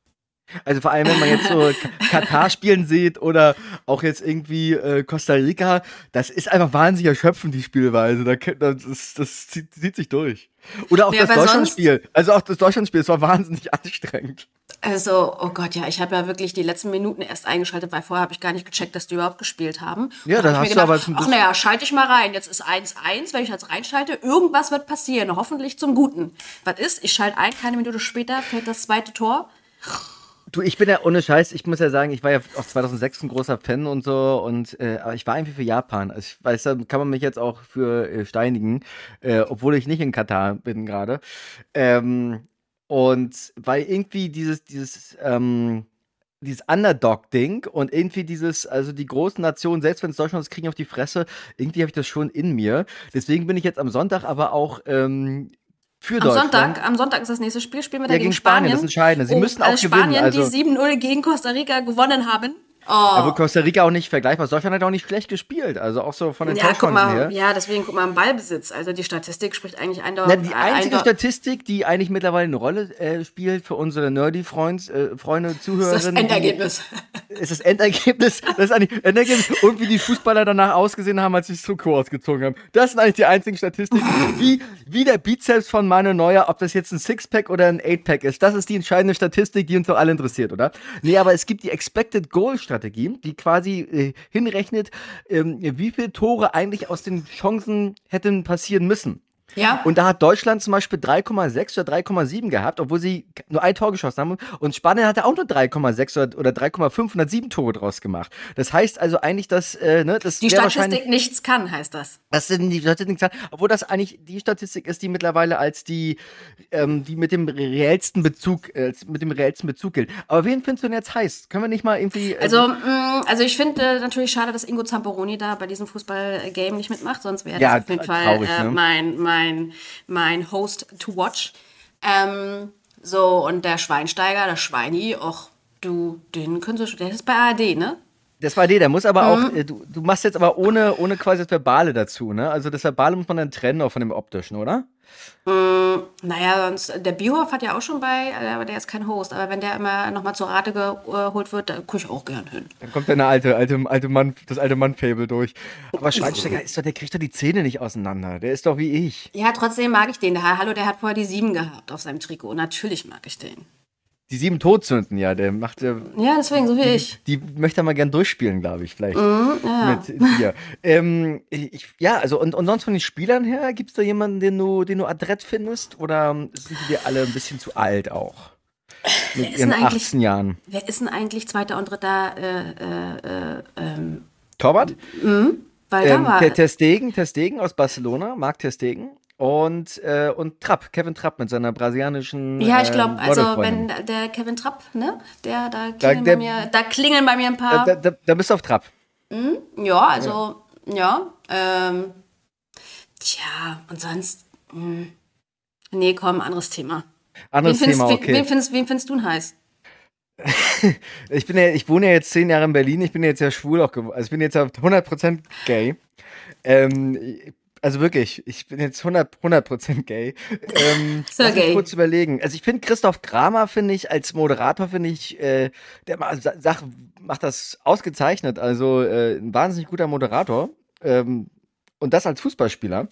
Also vor allem, wenn man jetzt so Ka- Katar spielen sieht oder auch jetzt irgendwie äh, Costa Rica, das ist einfach wahnsinnig erschöpfend, die Spielweise. Da, das, das zieht, zieht sich durch. Oder auch Ja, das Deutschlandspiel. Also auch das Deutschlandspiel, das war wahnsinnig anstrengend. Also, oh Gott, ja, ich habe ja wirklich die letzten Minuten erst eingeschaltet, weil vorher habe ich gar nicht gecheckt, dass die überhaupt gespielt haben. Ja, dann hab hast ich du aber gedacht, ach naja, schalte ich mal rein. Jetzt ist 1-1, wenn ich jetzt reinschalte, irgendwas wird passieren, hoffentlich zum Guten. Was ist? Ich schalte ein, keine Minute später fällt das zweite Tor. Du, ich bin ja ohne Scheiß, ich muss ja sagen, ich war ja auch 2006 ein großer Fan und so und äh, aber ich war einfach für Japan. Also ich weiß, da kann man mich jetzt auch für äh, steinigen, äh, obwohl ich nicht in Katar bin gerade. Ähm, und weil irgendwie dieses dieses ähm, dieses Underdog-Ding und irgendwie dieses, also die großen Nationen, selbst wenn es Deutschland ist, kriegen auf die Fresse, irgendwie habe ich das schon in mir. Deswegen bin ich jetzt am Sonntag aber auch ähm, für Am Deutschland. Sonntag, am Sonntag ist das nächste Spiel, spielen wir Ja, gegen Spanien, Spanien. das Entscheidende. Sie müssen auch äh, Spanien, gewinnen, also- die 7-0 gegen Costa Rica gewonnen haben. Aber Costa Rica auch nicht vergleichbar. Deutschland hat auch nicht schlecht gespielt. Also auch so von den Ja, guck mal, her. ja, deswegen guck mal am Ballbesitz. Also die Statistik spricht eigentlich Na, eindeutig. die einzige eindeu- Statistik, die eigentlich mittlerweile eine Rolle äh, spielt für unsere Nerdy-Freunde, äh, Freunde, ist das Zuhörerinnen, Endergebnis. ist das Endergebnis. Das ist eigentlich Endergebnis und wie die Fußballer danach ausgesehen haben, als sie das Trikot ausgezogen haben. Das sind eigentlich die einzigen Statistiken. Wie, wie der Bizeps von Manu Neuer, ob das jetzt ein Sixpack oder ein Eightpack ist. Das ist die entscheidende Statistik, die uns doch alle interessiert, oder? Nee, aber es gibt die Expected Goal Strategie, die quasi äh, hinrechnet, ähm, wie viele Tore eigentlich aus den Chancen hätten passieren müssen. Ja. Und da hat Deutschland zum Beispiel 3,6 oder 3,7 gehabt, obwohl sie nur ein Tor geschossen haben. Und Spanien hatte auch nur 3,6 oder, oder 3,5 und hat sieben Tore draus gemacht. Das heißt also eigentlich, dass äh, ne, das die Statistik nichts kann, heißt das. das sind die Statistiken, obwohl das eigentlich die Statistik ist, die mittlerweile als die, ähm, die mit dem reellsten Bezug, äh, mit dem reellsten Bezug gilt. Aber wen findest du denn jetzt heiß? Können wir nicht mal irgendwie. äh, Also, mh, also ich finde äh, natürlich schade, dass Ingo Zamperoni da bei diesem Fußball-Game nicht mitmacht, sonst wäre das Ja, auf jeden tra- Fall traurig, äh, ne? mein, mein, mein Host to watch. Ähm, so, und der Schweinsteiger, der Schweini, och, du, den sie schon, der ist bei ARD, ne? Das war die, der muss aber Mhm. auch, äh, du, du machst jetzt aber ohne, ohne quasi das Verbale dazu, ne? Also das Verbale muss man dann trennen auch von dem Optischen, oder? Naja, sonst, der Bierhoff hat ja auch schon bei, äh, aber der ist kein Host, aber wenn der immer nochmal zur Rate geholt wird, da gucke ich auch gern hin. Dann kommt deine alte, alte, alte Mann, das alte Mann-Fable durch. Aber Schweinsteiger ist doch, der kriegt doch die Zähne nicht auseinander. Der ist doch wie ich. Ja, trotzdem mag ich den. Der, hallo, der hat vorher die sieben gehabt auf seinem Trikot. Natürlich mag ich den. Die sieben Todsünden, ja, der macht, der, Ja, deswegen, so wie ich. die möchte er mal gern durchspielen, glaube ich, vielleicht. Mhm, Ja. Mit dir. Ähm, ich, ja, also und, und sonst von den Spielern her, gibt es da jemanden, den du, den du adrett findest? Oder sind die dir alle ein bisschen zu alt auch? Mit ihren denn eigentlich- 18 Jahren. Wer ist denn eigentlich zweiter und dritter? Äh, äh, äh, ähm, Torwart? weil Ähm, da war. Ter Ter Stegen, Ter Stegen aus Barcelona, Marc Ter Stegen. Und, äh, und Trapp, Kevin Trapp mit seiner brasilanischen. ja, ich ähm, glaube, also Modelfreundin. wenn der Kevin Trapp, ne, der, da Da- klingeln, der- bei, mir, da klingeln bei mir ein paar. Da, da, da bist du auf Trapp. ja, also, ja. ähm, tja, und sonst. Mh, nee, komm, anderes Thema. Anderes wen, findest, Thema, wen, okay. wen, findest, wen findest du heiß? Ich bin ja, ich wohne ja jetzt zehn Jahre in Berlin, ich bin jetzt ja schwul auch geworden. Also ich bin jetzt ja 100% gay. Ähm, also wirklich, ich bin jetzt 100%, 100 gay. Ähm, mich gay. kurz überlegen. Also ich finde Christoph Kramer, finde ich, als Moderator, finde ich, äh, der ma- sa- Sach, macht das ausgezeichnet. Also äh, ein wahnsinnig guter Moderator. Ähm, und das als Fußballspieler.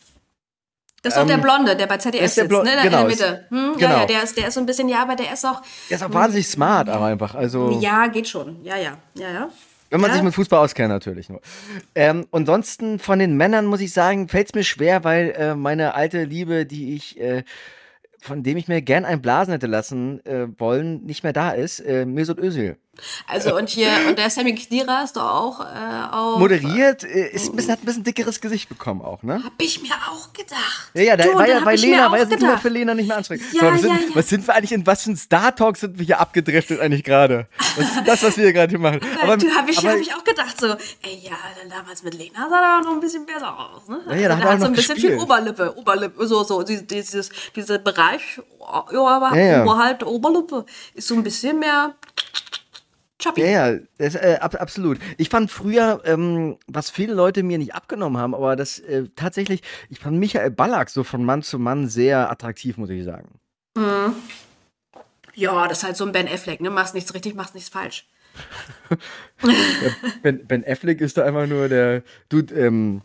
Das ist doch der Ähm, Blonde, der bei ZDF ist der sitzt, Blonde, ne? Da genau, in der ist- Mitte. Hm? Ja, genau. ja, der ist, der ist so ein bisschen, ja, aber der ist auch. Der ist auch wahnsinnig smart, aber einfach. Also, Ja, geht schon. Ja, ja, ja, ja. Wenn man Ja. sich mit Fußball auskennt, natürlich nur. Ähm, ansonsten von den Männern muss ich sagen, fällt es mir schwer, weil äh, meine alte Liebe, die ich, äh, von dem ich mir gern ein Blasen hätte lassen äh, wollen, nicht mehr da ist. Äh, Mesut Özil. Also und hier, und der Sammy Khedira ist doch auch äh, auf. Moderiert, äh, ist ein bisschen, hat ein bisschen dickeres Gesicht bekommen auch, ne? Hab ich mir auch gedacht. Ja, ja, da du, war ja bei Lena, war ja für Lena nicht mehr anstrengend. Ja, So, was, sind, ja, was sind wir eigentlich in was für ein Star-Talk sind wir hier abgedriftet eigentlich gerade? Was ist das, was wir hier gerade hier machen? Aber, du, hab ich, aber- hab ich auch gedacht so, ey, ja, dann damals mit Lena sah er noch ein bisschen besser aus, ne? Ja, ja, da hat der er auch so ein bisschen gespielt. viel Oberlippe, Oberlippe, so, so, dieses, dieser Bereich, ja, aber Ja, ja. oberhalb der Oberlippe ist so ein bisschen mehr chubby. Ja, ja, das, äh, ab, absolut. Ich fand früher, ähm, was viele Leute mir nicht abgenommen haben, aber das äh, tatsächlich, ich fand Michael Ballack so von Mann zu Mann sehr attraktiv, muss ich sagen. Ja, das ist halt so ein Ben Affleck, ne? Machst nichts richtig, machst nichts falsch. Ben, ben Affleck ist da einfach nur der, du, ähm,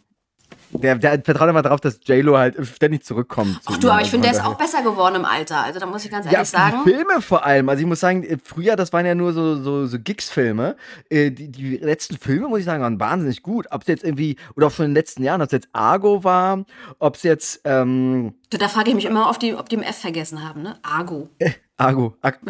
der, der vertraut immer darauf, dass J-Lo halt ständig zurückkommt. zu Ach du, aber ich finde, der ist auch besser geworden im Alter. Also da muss ich ganz Ja, ehrlich sagen. die Filme vor allem. Also ich muss sagen, äh, früher, das waren ja nur so, so, so Gigs-Filme. Äh, Die, die letzten Filme, muss ich sagen, waren wahnsinnig gut. Ob es jetzt irgendwie, oder auch schon in den letzten Jahren, ob es jetzt Argo war, ob es jetzt, ähm, da frage ich mich immer, ob die, ob die im F vergessen haben, ne? Argo. Argo, Ag-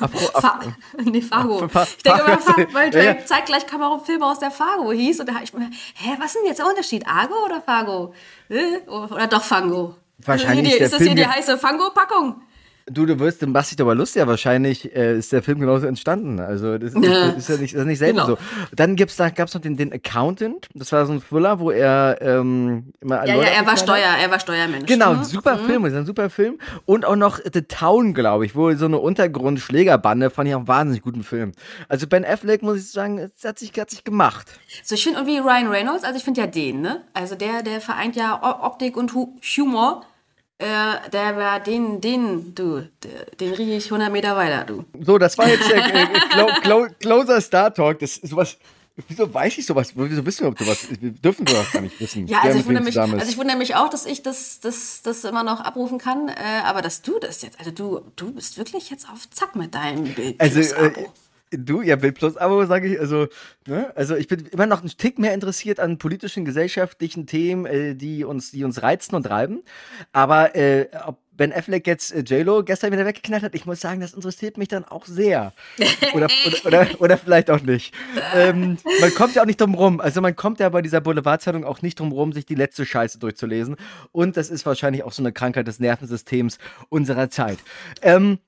Af- Fa nee, Fargo. Fa- Ich denke immer, weil Ja, zeitgleich kam auch ein Film aus, der Fargo hieß. Und da habe ich mir, hä, was ist denn jetzt der Unterschied? Argo oder Fargo? Äh, Oder doch Fango? Wahrscheinlich Ist, der ist das hier die heiße Fango-Packung? Du, du wirst, du machst dich aber lustig, ja, wahrscheinlich äh, ist der Film genauso entstanden. Also das ist, Ja. ist ja nicht, das ist nicht selten Genau. so. Dann gibt's da, gab's noch den, den Accountant, das war so ein Thriller, wo er ähm, immer Ja, ja, Leute er war aufgeklärt hat. Steuer, er war Steuermensch. Genau, Mhm. ein super Film, ist ein super Film. Und auch noch The Town, glaube ich, wo so eine Untergrundschlägerbande, fand ich auch einen wahnsinnig guten Film. Also Ben Affleck, muss ich sagen, hat sich, hat sich gemacht. So, ich finde irgendwie Ryan Reynolds, also ich finde ja den, ne? Also der, der vereint ja Optik und Hu Humor. Äh, der war den, den, du, den rieche ich 100 Meter weiter, du. So, das war jetzt der äh, Clo Clo Closer Star Talk. Das ist sowas. Wieso weiß ich sowas? Wieso wissen wir überhaupt sowas? Wir dürfen sowas gar nicht wissen. Ja, also ich, wundere mich, also ich wundere mich auch, dass ich das, das, das immer noch abrufen kann. Äh, aber dass du das jetzt, also du, du bist wirklich jetzt auf Zack mit deinem Bild. Also, äh. Du, ja, Bild Plus Abo, sage ich, also, ne? also ich bin immer noch einen Tick mehr interessiert an politischen, gesellschaftlichen Themen, äh, die uns, die uns reizen und treiben. Aber äh, ob Ben Affleck jetzt äh, J-Lo gestern wieder weggeknallt hat, ich muss sagen, das interessiert mich dann auch sehr. Oder, oder, oder, oder vielleicht auch nicht. ähm, man kommt ja auch nicht drum rum. Also man kommt ja bei dieser Boulevardzeitung auch nicht drum rum, sich die letzte Scheiße durchzulesen. Und das ist wahrscheinlich auch so eine Krankheit des Nervensystems unserer Zeit. Ähm,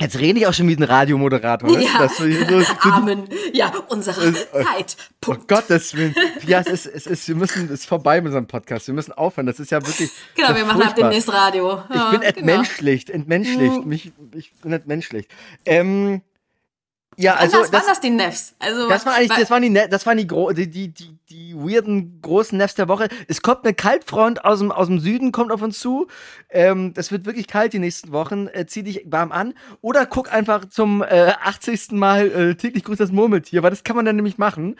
Jetzt rede ich auch schon wie ein Radiomoderator. Ne? Ja, so, so Amen. Ja, unsere Zeit. Oh Punkt. Gottes Willen. Ja, es ist, es ist, wir müssen, es ist vorbei mit unserem Podcast. Wir müssen aufhören. Das ist ja wirklich. Genau, wir machen ab demnächst Radio. Ich Ja, bin genau. entmenschlicht, entmenschlicht. Mich, ich bin entmenschlicht. Ähm, ja, also. Also, das, waren das die Nefs? Also, Das war eigentlich, das waren die, Ne- das waren die, gro die, die, die, die weirden großen Nefs der Woche. Es kommt eine Kaltfront aus dem, aus dem Süden, kommt auf uns zu. Ähm, das wird wirklich kalt die nächsten Wochen. Äh, zieh dich warm an. Oder guck einfach zum äh, 80. Mal äh, täglich grüßt das Murmeltier, weil das kann man dann nämlich machen.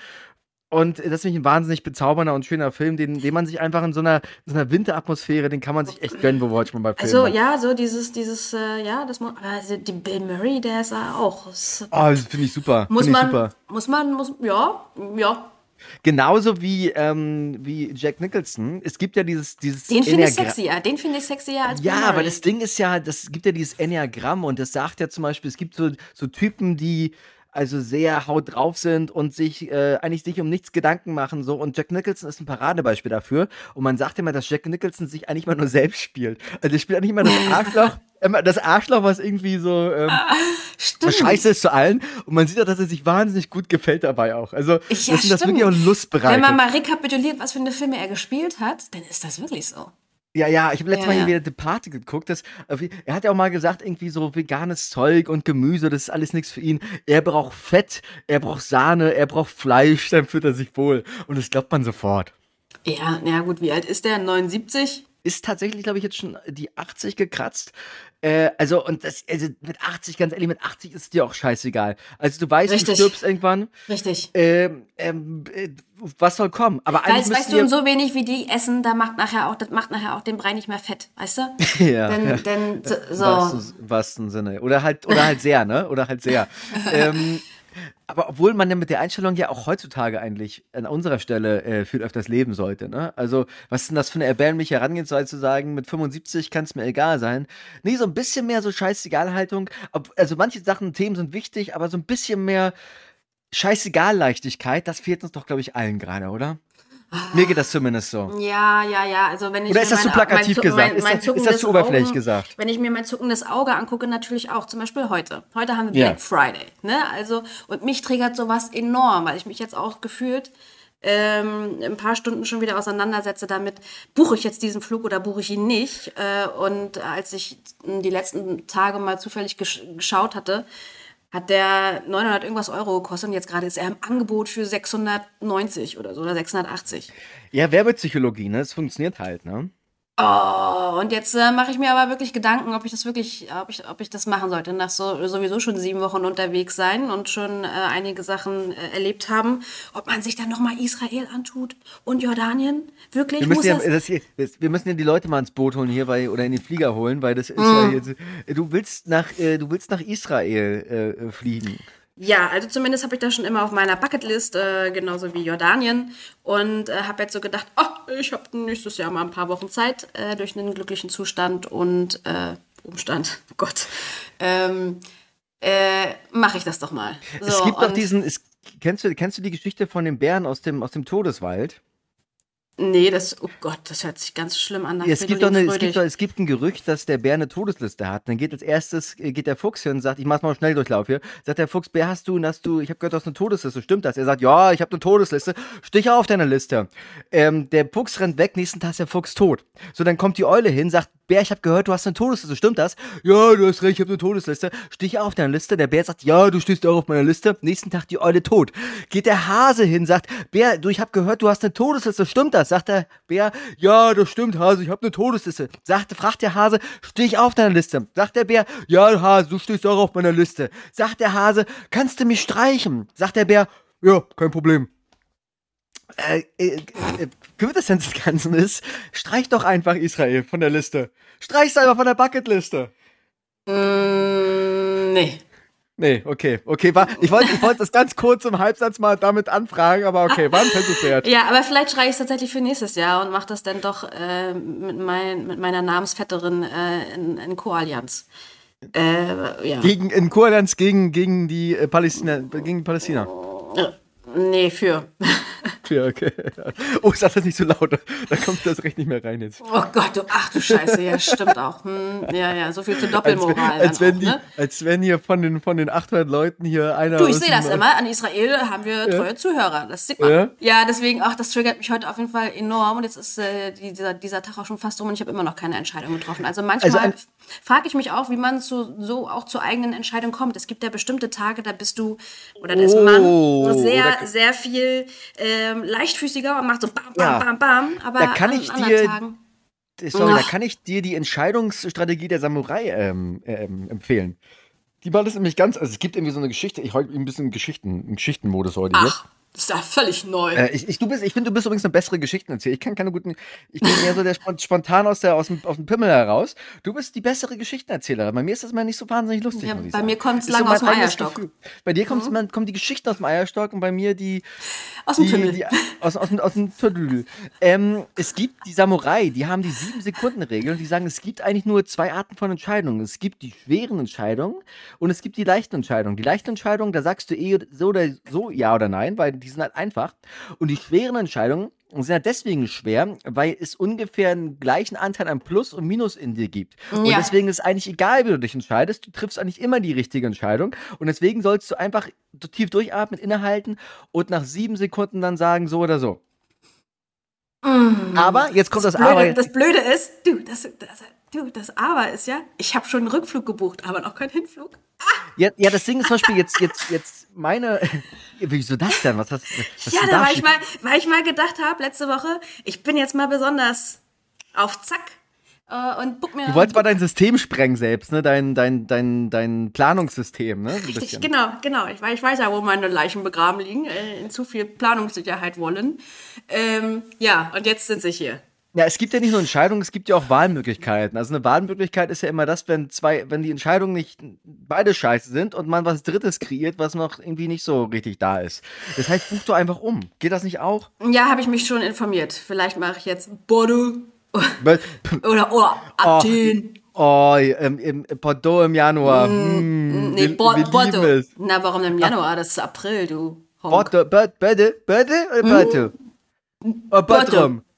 Und das ist nämlich ein wahnsinnig bezaubernder und schöner Film, den, den man sich einfach in so einer, in so einer Winteratmosphäre, den kann man sich echt gönnen, wo wir heute schon bei Filmen Also ja, so dieses, dieses, äh, ja, das mu- aber also, die Bill Murray, der ist auch. Das Oh, das finde ich super. muss Find ich man, super. muss man, muss, ja, ja. Genauso wie, ähm, wie Jack Nicholson. Es gibt ja dieses, dieses Den finde ich sexier. Den finde ich sexier als Bill Ja, Murray. aber das Ding ist ja, das gibt ja dieses Enneagramm und das sagt ja zum Beispiel, es gibt so, so Typen, die also sehr haut drauf sind und sich äh, eigentlich sich um nichts Gedanken machen so und Jack Nicholson ist ein Paradebeispiel dafür und man sagt immer, dass Jack Nicholson sich eigentlich immer nur selbst spielt. Also er spielt eigentlich immer das Arschloch, immer das Arschloch, was irgendwie so ähm, Stimmt. scheiße ist zu allen und man sieht auch, dass er sich wahnsinnig gut gefällt dabei auch. Also Ja, das, das wirklich auch Lust Wenn bereitet. man mal rekapituliert, was für eine Filme er gespielt hat, dann ist das wirklich so. Ja, ja, ich habe letztes Ja, Mal hier ja. wieder Departed geguckt. Das, äh, er hat ja auch mal gesagt, irgendwie so veganes Zeug und Gemüse, das ist alles nichts für ihn. Er braucht Fett, er braucht Sahne, er braucht Fleisch, dann fühlt er sich wohl. Und das glaubt man sofort. Ja, na gut, wie alt ist der? 79? Ist tatsächlich, glaube ich, jetzt schon die 80 gekratzt. Äh, also, und das, also mit 80, ganz ehrlich, mit 80 ist dir auch scheißegal. Also, du weißt, Richtig. du stirbst irgendwann. Richtig. Ähm, ähm, äh, was soll kommen? Aber eigentlich Weißt, du, so wenig wie die essen, da macht nachher auch, das macht nachher auch den Brei nicht mehr fett, weißt du? Ja, Denn, ja. denn so. Im wahrsten, im Sinne. Oder halt, oder halt sehr, ne? Oder halt sehr. ähm, aber obwohl man ja mit der Einstellung ja auch heutzutage eigentlich an unserer Stelle äh, viel öfters leben sollte, ne? Also, was ist denn das für eine erbärmliche Herangehensweise zu sagen, mit 75 kann es mir egal sein? Nee, so ein bisschen mehr so Scheißegalhaltung. Also manche Sachen, Themen sind wichtig, aber so ein bisschen mehr Scheißegal-Leichtigkeit, das fehlt uns doch, glaube ich, allen gerade, oder? Mir geht das zumindest so. Ja, ja, ja. Also wenn ich Oder ist das zu plakativ mein, gesagt? Mein, Ist mein das- ist das zu oberflächlich Augen- gesagt? Wenn ich mir mein zuckendes Auge angucke, natürlich auch. Zum Beispiel heute. Heute haben wir Ja. Black Friday. Ne? Also, und mich triggert sowas enorm, weil ich mich jetzt auch gefühlt ähm, ein paar Stunden schon wieder auseinandersetze damit, buche ich jetzt diesen Flug oder buche ich ihn nicht. Äh, und als ich die letzten Tage mal zufällig gesch geschaut hatte, hat der 900 irgendwas Euro gekostet und jetzt gerade ist er im Angebot für 690 oder so oder 680. Ja, Werbepsychologie, ne? Das funktioniert halt, ne? Oh, und jetzt äh, mache ich mir aber wirklich Gedanken, ob ich das wirklich, ob ich, ob ich das machen sollte. Nach so sowieso schon sieben Wochen unterwegs sein und schon äh, einige Sachen äh, erlebt haben, ob man sich dann nochmal Israel antut und Jordanien. Wirklich Wir muss müssen, ja, das. hier, das, wir müssen ja die Leute mal ins Boot holen hier bei, oder in den Flieger holen, weil das ist Mhm. ja jetzt. Du willst nach, äh, du willst nach Israel äh, äh, fliegen. Ja, also zumindest habe ich das schon immer auf meiner Bucketlist, äh, genauso wie Jordanien. Und äh, habe jetzt so gedacht, oh, ich habe nächstes Jahr mal ein paar Wochen Zeit äh, durch einen glücklichen Zustand und äh, Umstand, oh Gott, ähm, äh, mache ich das doch mal. es So, gibt doch diesen. Es, kennst, du, kennst du die Geschichte von dem Bären aus dem, aus dem Todeswald? Nee, das, oh Gott, das hört sich ganz schlimm an. Es gibt, doch eine, es, gibt doch, es gibt ein Gerücht, dass der Bär eine Todesliste hat. Dann geht als erstes äh, geht der Fuchs hin und sagt, ich mach's mal schnell Durchlauf hier. Sagt der Fuchs, Bär, hast du, und hast du, ich habe gehört, du hast eine Todesliste. Stimmt das? Er sagt, ja, ich habe eine Todesliste. Stich auf deiner Liste. Ähm, der Fuchs rennt weg, nächsten Tag ist der Fuchs tot. So, dann kommt die Eule hin, sagt, Bär, ich habe gehört, du hast eine Todesliste. Stimmt das? Ja, du hast recht, ich habe eine Todesliste. Stich auf deiner Liste. Der Bär sagt, ja, du stehst auch auf meiner Liste. Nächsten Tag die Eule tot. Geht der Hase hin, sagt, Bär, du, ich habe gehört, du hast eine Todesliste. Stimmt das? Sagt der Bär, ja, das stimmt, Hase, ich habe eine Todesliste. Sagt, fragt der Hase, stehe ich auf deiner Liste? Sagt der Bär, ja, Hase, du stehst auch auf meiner Liste. Sagt der Hase, kannst du mich streichen? Sagt der Bär, ja, kein Problem. Äh, äh, äh, Quintessenz des Ganzen ist, streich doch einfach Israel von der Liste. Streich es einfach von der Bucketliste. Mm, nee. Nee, okay, okay, war, ich wollte ich wollt das ganz kurz im Halbsatz mal damit anfragen, aber okay, war ein Versuch wert. Ja, aber vielleicht schreibe ich es tatsächlich für nächstes Jahr und mache das dann doch äh, mit, mein, mit meiner Namensvetterin äh, in, in Co-Allianz. Äh, ja. Gegen, in Co-Allianz gegen, gegen die äh, Palästina, gegen Palästina. Nee, für. Ja, okay. Oh, sag das nicht so laut. Da kommt das recht nicht mehr rein jetzt. Oh Gott, du, ach du Scheiße, ja, stimmt auch. Hm, ja, ja, so viel zur Doppelmoral. Als, als wenn, auch, die, ne? als wenn hier von den, von den 800 Leuten hier einer. Du, ich sehe das immer. An Israel haben wir treue Zuhörer. Das sieht man. Ja? Ja? deswegen, ach, das triggert mich heute auf jeden Fall enorm. Und jetzt ist äh, die- dieser, dieser Tag auch schon fast rum und ich habe immer noch keine Entscheidung getroffen. Also manchmal Also frage ich mich auch, wie man zu, so auch zur eigenen Entscheidung kommt. Es gibt ja bestimmte Tage, da bist du oder da ist Oh, man sehr, da- sehr viel ähm, leichtfüßiger und macht so bam, bam, Ja. bam, bam. Aber Da kann ich an anderen dir- Tagen. Sorry, da Ach. kann ich dir die Entscheidungsstrategie der Samurai ähm, ähm, empfehlen. Die war das nämlich ganz, also es gibt irgendwie so eine Geschichte, ich heute ein bisschen Geschichten, im Geschichtenmodus heute hier. Das ist ja völlig neu. Äh, ich, ich, du bist, ich finde, du bist übrigens eine bessere Geschichtenerzähler. Ich kann keine guten. Ich bin eher so der spont- spontan aus, der, aus, dem, aus dem Pimmel heraus. Du bist die bessere Geschichtenerzählerin. Bei mir ist das mal nicht so wahnsinnig lustig. Ja, bei mir kommt's Ist lang mein aus dem Eierstock. Gefühl. Bei dir kommt's, man, kommen die Geschichten aus dem Eierstock und bei mir die. Aus dem Pimmel. aus, aus, aus dem Tödel. Ähm, es gibt die Samurai, die haben die 7-Sekunden-Regel und die sagen, es gibt eigentlich nur zwei Arten von Entscheidungen. Es gibt die schweren Entscheidungen und es gibt die leichten Entscheidungen. Die leichten Entscheidungen, da sagst du eh so oder so ja oder nein, weil die sind halt einfach. Und die schweren Entscheidungen sind halt deswegen schwer, weil es ungefähr einen gleichen Anteil an Plus und Minus in dir gibt. Und Ja. deswegen ist eigentlich egal, wie du dich entscheidest, du triffst eigentlich immer die richtige Entscheidung. Und deswegen sollst du einfach tief durchatmen, innehalten und nach sieben Sekunden dann sagen, so oder so. Aber, jetzt kommt das, Blöde, Aber. Mm. das Blöde ist, du, das, das, du, das Aber ist ja, ich habe schon einen Rückflug gebucht, aber noch keinen Hinflug. Ja, ja, das Ding ist zum Beispiel jetzt, jetzt, jetzt meine. Wieso das denn? Was hast was Ja, da war ich mal, weil ich mal gedacht habe, letzte Woche, ich bin jetzt mal besonders auf Zack äh, und guck mir. Du wolltest mal dein System sprengen selbst, ne? Dein, dein, dein, dein Planungssystem, ne? So ein Richtig, bisschen. genau, genau. Ich, weiß- ich weiß ja, wo meine Leichen begraben liegen, äh, in zu viel Planungssicherheit wollen. Ähm, ja, und jetzt sind sie hier. Ja, es gibt ja nicht nur Entscheidungen, es gibt ja auch Wahlmöglichkeiten. Also eine Wahlmöglichkeit ist ja immer das, wenn zwei, wenn die Entscheidungen nicht beide scheiße sind und man was Drittes kreiert, was noch irgendwie nicht so richtig da ist. Das heißt, buch doch einfach um. Geht das nicht auch? Ja, habe ich mich schon informiert. Vielleicht mache ich jetzt Bordeaux oder, oder Athen. Oh, im, im Bordeaux im Januar. Hm, Nee, wir, Bo wir Bordeaux. Na, warum im Januar? Das ist April, du. Bordeaux, Bö- Böde, Böde oder Böde? Oh,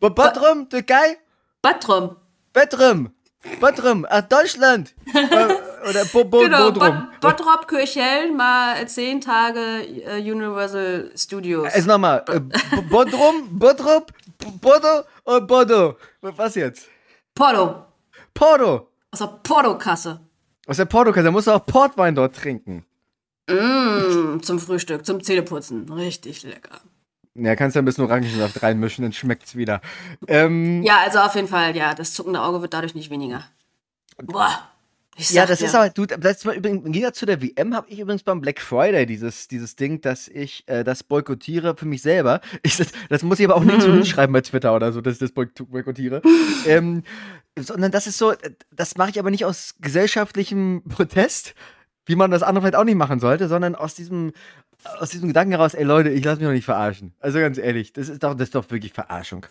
Bodrum, Türkei? Battrum. Bodrum. Bodrum, ach, Deutschland. Oder Bo Bo Genau, Bodrum. Bot Bottrop, Kirchhellen, mal zehn Tage äh, Universal Studios. Also nochmal. Äh, Bo- Bodrum, Bodrup, Bodo und Bodo. Was jetzt? Porto. Porto. Aus der Porto-Kasse. Aus der Portokasse, da musst du auch Portwein dort trinken. Mm, zum Frühstück, zum Zähneputzen. Richtig lecker. Ja, kannst ja ein bisschen Orangensaft reinmischen, dann schmeckt's wieder. Ähm, Ja, also auf jeden Fall, ja, das zuckende Auge wird dadurch nicht weniger. Boah. Ich Ja, das dir. ist aber, du, das war übrigens, im Gegensatz zu der WM habe ich übrigens beim Black Friday dieses, dieses Ding, dass ich äh, das boykottiere für mich selber. Ich, das, das muss ich aber auch nicht so hinschreiben bei Twitter oder so, dass ich das boyk- boykottiere. ähm, sondern das ist so, das mache ich aber nicht aus gesellschaftlichem Protest, wie man das andere vielleicht auch nicht machen sollte, sondern aus diesem, aus diesem Gedanken heraus, ey Leute, ich lasse mich doch nicht verarschen. Also ganz ehrlich, das ist doch, das ist doch wirklich Verarschung.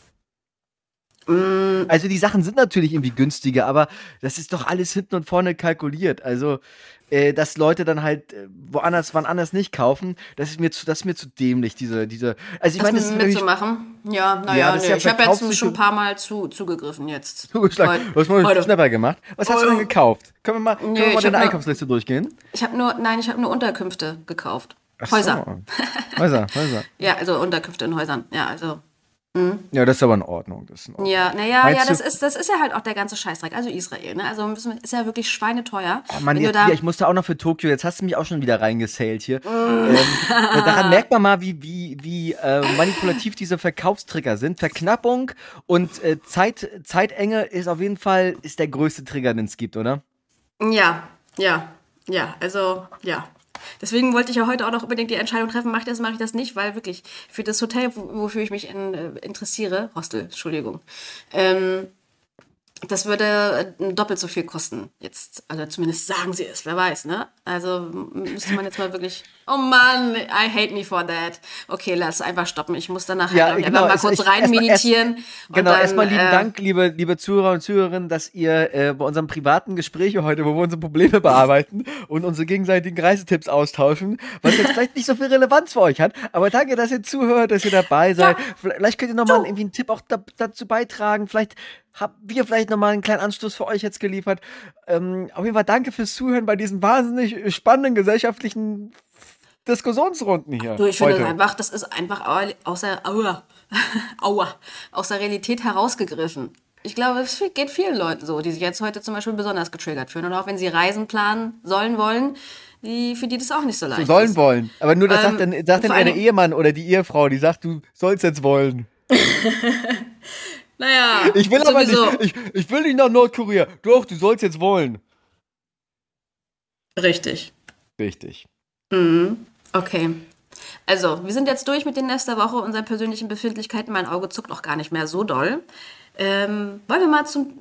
Also die Sachen sind natürlich irgendwie günstiger, aber das ist doch alles hinten und vorne kalkuliert. Also, äh, dass Leute dann halt äh, woanders, wann anders nicht kaufen, das ist mir zu, das ist mir zu dämlich, diese, diese. Also ich meine, das ist mitzumachen? Ja, Ja, naja, ist nee. ja ich habe jetzt schon ein paar Mal zu, zugegriffen jetzt. zugeschlagen. Heute. Du hast mal Heute. Schnapper gemacht. Was hast du denn Heute. gekauft? Können wir mal, können Nee, wir mal deine Einkaufsliste durchgehen? Ich habe nur, nein, ich habe nur Unterkünfte gekauft. Ach Häuser. So. Häuser, Häuser. Ja, also Unterkünfte in Häusern. Ja, also. Ja, das ist aber in Ordnung. Das ist in Ordnung. Ja, naja, ja, das ist, das ist ja halt auch der ganze Scheißdreck. Also Israel, ne? Also müssen ist ja wirklich schweineteuer. Oh Mann, jetzt, hier, ich musste auch noch für Tokio, jetzt hast du mich auch schon wieder reingesailt hier. ähm, daran merkt man mal, wie, wie, wie äh, manipulativ diese Verkaufstrigger sind. Verknappung und äh, Zeit, Zeitenge ist auf jeden Fall ist der größte Trigger, den es gibt, oder? Ja, ja, ja, also, ja. Deswegen wollte ich ja heute auch noch unbedingt die Entscheidung treffen, mache ich das, mache ich das nicht, weil wirklich für das Hotel, wo- wofür ich mich in, äh, interessiere, Hostel, Entschuldigung, ähm, das würde äh, doppelt so viel kosten. Jetzt, also zumindest sagen sie es, wer weiß, ne? Also müsste man jetzt mal wirklich. Oh Mann, I hate me for that. Okay, lass einfach stoppen. Ich muss danach Ja, ich, genau, es- mal kurz ich- rein erst- meditieren. und Genau, erstmal lieben äh, Dank, liebe, liebe Zuhörer und Zuhörerinnen, dass ihr äh, bei unserem privaten Gespräch heute, wo wir unsere Probleme bearbeiten und unsere gegenseitigen Reisetipps austauschen, was jetzt vielleicht nicht so viel Relevanz für euch hat, aber danke, dass ihr zuhört, dass ihr dabei seid. Vielleicht könnt ihr nochmal irgendwie einen Tipp auch da, dazu beitragen. Vielleicht haben wir vielleicht nochmal einen kleinen Anstoß für euch jetzt geliefert. Ähm, auf jeden Fall danke fürs Zuhören bei diesen wahnsinnig spannenden gesellschaftlichen Diskussionsrunden hier. Du, ich finde das einfach, das ist einfach au- außer, aua, aua, aus der Realität herausgegriffen. Ich glaube, es geht vielen Leuten so, die sich jetzt heute zum Beispiel besonders getriggert fühlen. Und auch wenn sie Reisen planen sollen wollen, die, für die das auch nicht so leicht sollen ist. wollen. Aber nur das Ähm, sagt dann, sagt dann Ehemann oder die Ehefrau, die sagt, du sollst jetzt wollen. Naja, Ich will sowieso. aber nicht, ich, ich will nicht nach Nordkorea. Doch, du sollst jetzt wollen. Richtig. Richtig. Okay. Also, wir sind jetzt durch mit den Nest der Woche, unseren persönlichen Befindlichkeiten. Mein Auge zuckt auch gar nicht mehr so doll. Ähm, wollen wir mal zum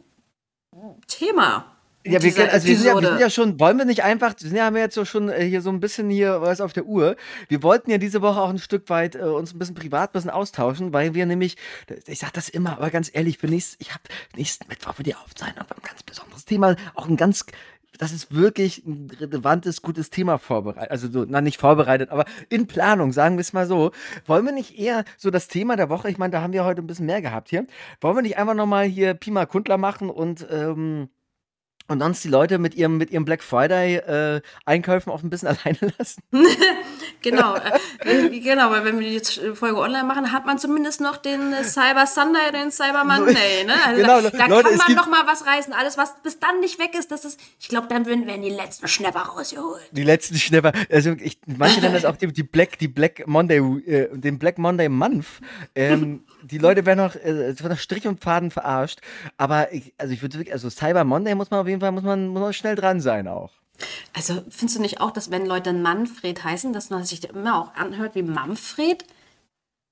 Thema. Ja, wir, können, also wir, sind ja, wir sind ja schon, wollen wir nicht einfach, wir sind ja, haben wir jetzt so schon äh, hier so ein bisschen hier was auf der Uhr. Wir wollten ja diese Woche auch ein Stück weit äh, uns ein bisschen privat ein bisschen austauschen, weil wir nämlich, ich sag das immer, aber ganz ehrlich, für ich habe nächsten Mittwoch für die Aufzeichnung ein ganz besonderes Thema, auch ein ganz, das ist wirklich ein relevantes, gutes Thema vorbereitet. Also so, na nicht vorbereitet, aber in Planung, sagen wir es mal so. Wollen wir nicht eher so das Thema der Woche, ich meine, da haben wir heute ein bisschen mehr gehabt hier, wollen wir nicht einfach nochmal hier Pima Kundler machen und ähm, und sonst die Leute mit ihrem, mit ihrem Black Friday äh, Einkäufen auch ein bisschen alleine lassen. Genau, äh, genau, weil wenn wir die Folge online machen, hat man zumindest noch den äh, Cyber Sunday, den Cyber Monday, ne? Also Genau, da, da Leute, kann man noch mal was reißen. Alles, was bis dann nicht weg ist, das ist, ich glaube, dann werden, werden die letzten Schnäpper rausgeholt. Die letzten Schnäpper. Also ich, manche nennen das auch die, die Black, die Black Monday, äh, den Black Monday Month. Ähm, die Leute werden noch, äh, es wird Strich und Faden verarscht. Aber ich, also ich würde wirklich, also Cyber Monday muss man auf jeden Fall, muss man, muss man schnell dran sein auch. Also findest du nicht auch, dass wenn Leute Manfred heißen, dass man sich immer auch anhört wie Manfred?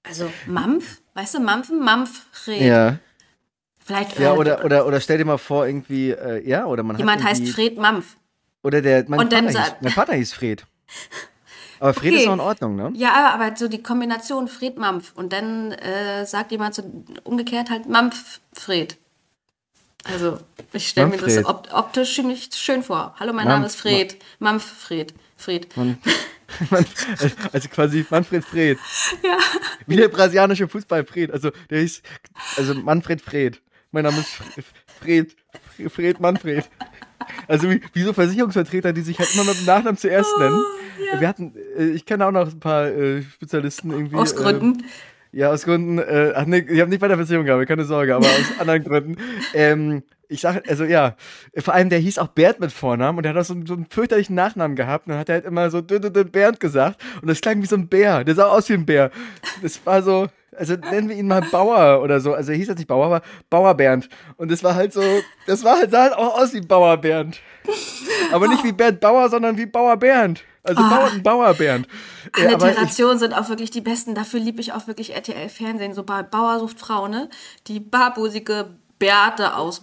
Also Mampf, weißt du, Mampfen, Mampfred. Ja. Vielleicht Ja, äh, oder, oder, oder stell dir mal vor, irgendwie, äh, ja, oder man jemand heißt Fred Mampf. Oder der, mein, Vater, hieß, mein Vater hieß Fred. Aber Fred Okay. ist noch in Ordnung, ne? Ja, aber so die Kombination Fred Mampf und dann äh, sagt jemand so umgekehrt halt Mampf Fred. Also, ich stelle mir das Manfred. op optisch ziemlich schön vor. Hallo, mein Mampf- Name ist Fred. Mampf Fred. Fred. Also quasi Manfred Fred. Ja. Wie der brasilianische Fußball Fred. Also der hieß, also Manfred Fred. Mein Name ist Fred. Fred Manfred. Also wie, wie so Versicherungsvertreter, die sich halt immer mit dem Nachnamen zuerst Oh, nennen. Wir hatten, äh, ich kenne auch noch ein paar äh, Spezialisten irgendwie. Aus Gründen. Äh, ja, aus Gründen, äh, ach nee, die haben nicht bei der Versicherung gearbeitet, keine Sorge, aber aus anderen Gründen. Ähm, ich sag, also ja, vor allem der hieß auch Bernd mit Vornamen und der hat auch so, einen- so einen fürchterlichen Nachnamen gehabt und dann hat er halt immer so dü, dü, dü, Bernd gesagt und das klang wie so ein Bär, der sah aus wie ein Bär. Das war so, also nennen wir ihn mal Bauer oder so, also er hieß jetzt nicht Bauer, aber Bauer Bernd und das war halt so, das war halt, sah halt auch aus wie Bauer Bernd. Aber nicht wie Bernd Bauer, sondern wie Bauer Bernd. Also Bauer, Bauer Bernd. Äh, Alliterationen sind auch wirklich die besten. Dafür liebe ich auch wirklich RTL-Fernsehen. So bei Bauer sucht Frau, ne? Die barbusige Beate aus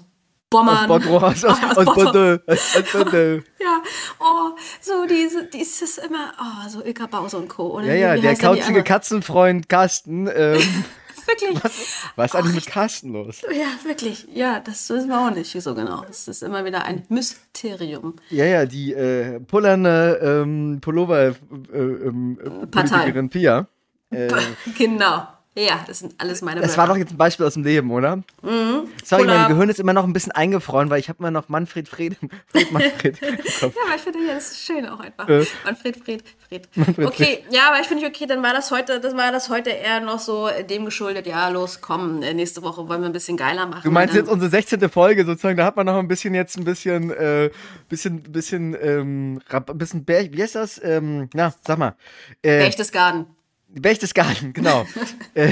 Bommern. aus Bordeaux, aus, aus, aus aus, Bordeaux. Ja, oh, so diese, dieses immer, oh, so Ilka Bause und Co. Oder Ja, ja, der kauzige andere? Katzenfreund Carsten, ähm, wirklich. Was ist eigentlich mit Carsten los? Ja, wirklich. Ja, das wissen wir auch nicht so genau. Es ist immer wieder ein Mysterium. Ja, ja, die äh, pullernde ähm, Pullover äh. Politikerin Pia. Äh, Genau. Ja, das sind alles meine das war doch jetzt ein Beispiel aus dem Leben, oder? Mhm. Sorry, Puller. mein Gehirn ist immer noch ein bisschen eingefroren, weil ich habe immer noch Manfred Fred, Fred Manfred. Ja, aber ich finde, ja, das ist schön auch einfach. Äh. Manfred, Fred, Fred. Manfred, okay, ja, aber ich finde okay, dann war das heute, das war das heute eher noch so dem geschuldet, ja, los, komm, äh, nächste Woche wollen wir ein bisschen geiler machen. Du meinst Und jetzt unsere 16. Folge sozusagen, da hat man noch ein bisschen jetzt ein bisschen, äh, bisschen, bisschen, ähm, bisschen, Berg, wie heißt das? Ähm, na, sag mal. Äh, Berchtesgaden. Berchtesgaden, genau. äh,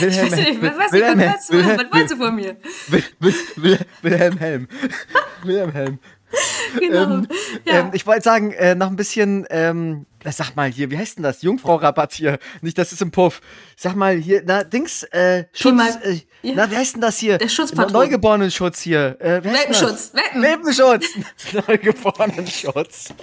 Wilhelm, Ich nicht, was, was, Wilhelm, was, Wilhelm, was wolltest du von mir? Wil- Wil- Wil- Wilhelm Helm. Wilhelm Helm. Genau. Ähm, ja. ähm, ich wollte sagen, äh, noch ein bisschen, ähm, sag mal hier, wie heißt denn das? Jungfrau-Rabatt hier. Nicht, das ist im Puff. Sag mal hier, na, Dings, äh, Schutz, mal- äh, ja. na, wie heißt denn das hier? Der Schutzpatron. Neugeborenen-Schutz hier. Äh? Welpenschutz, Welpen. Welpenschutz. Neugeborenen-Schutz.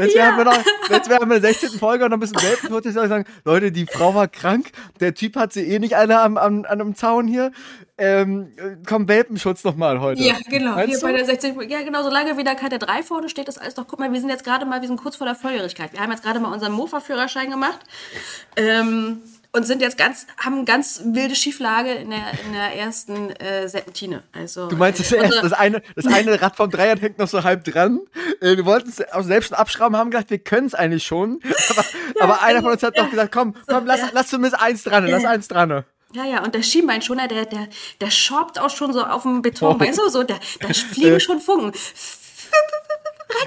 Jetzt Ja. wären wir noch, jetzt wären wir in der 16. Folge und noch ein bisschen soll sagen, Leute, die Frau war krank, der Typ hat sie eh nicht alle am, am, an einem Zaun hier. Ähm, äh, komm, Welpenschutz nochmal heute. Ja, genau. Meinst Hier du? bei der 60. Ja, genau, solange wieder keine 3 vorne steht, ist alles doch. Guck mal, wir sind jetzt gerade mal, wir sind kurz vor der Volljährigkeit. Wir haben jetzt gerade mal unseren Mofa-Führerschein gemacht. Ähm, und sind jetzt ganz, haben ganz wilde Schieflage in der, in der ersten äh, Serpentine. Also, Du meinst, das, äh, erst, unsere- das, eine, das eine Rad vom Dreirad hängt noch so halb dran. Äh, wir wollten es auch selbst schon abschrauben, haben gedacht, wir können es eigentlich schon. Aber, aber einer von uns hat doch gesagt, komm, komm, lass, ja. lass zumindest eins dran, lass eins dran. Ja, ja, und der Schienbeinschoner, der, der, der schorbt auch schon so auf dem Beton, Oh. weißt du, so, da, da fliegen Äh. schon Funken.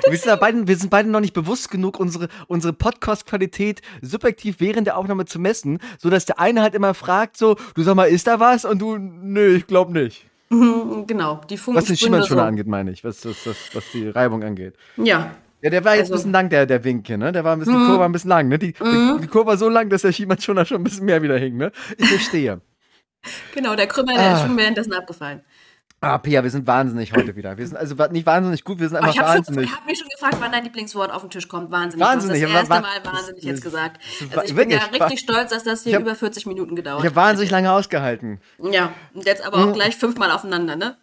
Wir sind, beiden, wir sind beide noch nicht bewusst genug, unsere, unsere Podcast-Qualität subjektiv während der Aufnahme zu messen, sodass der eine halt immer fragt so, du sag mal, ist da was? Und du, nö, ich glaube nicht. Genau, die Funken Was den Schienbeinschoner so. angeht, meine ich, was, was, was, was die Reibung angeht. Ja, Ja, der war jetzt Also- ein bisschen lang, der, der Wink hier, ne? Der war ein bisschen, die Kurve war ein bisschen lang, ne? Die, die, die Kurve war so lang, dass der Schienbeinschoner schon ein bisschen mehr wieder hing, ne? Ich verstehe. genau, der Krümmer, der ist Ah. schon währenddessen abgefallen. Ah, Pia, wir sind wahnsinnig heute wieder. Wir sind also nicht wahnsinnig gut, wir sind einfach ich habe wahnsinnig. hab mich schon gefragt, wann dein Lieblingswort auf den Tisch kommt. Wahnsinnig. Wahnsinnig, Du hast das erste Mal wahnsinnig jetzt gesagt. Also ich bin ja richtig stolz, dass das hier Ich hab- über 40 Minuten gedauert Ich habe wahnsinnig lange ausgehalten. Ja, und jetzt aber auch gleich fünfmal aufeinander, ne?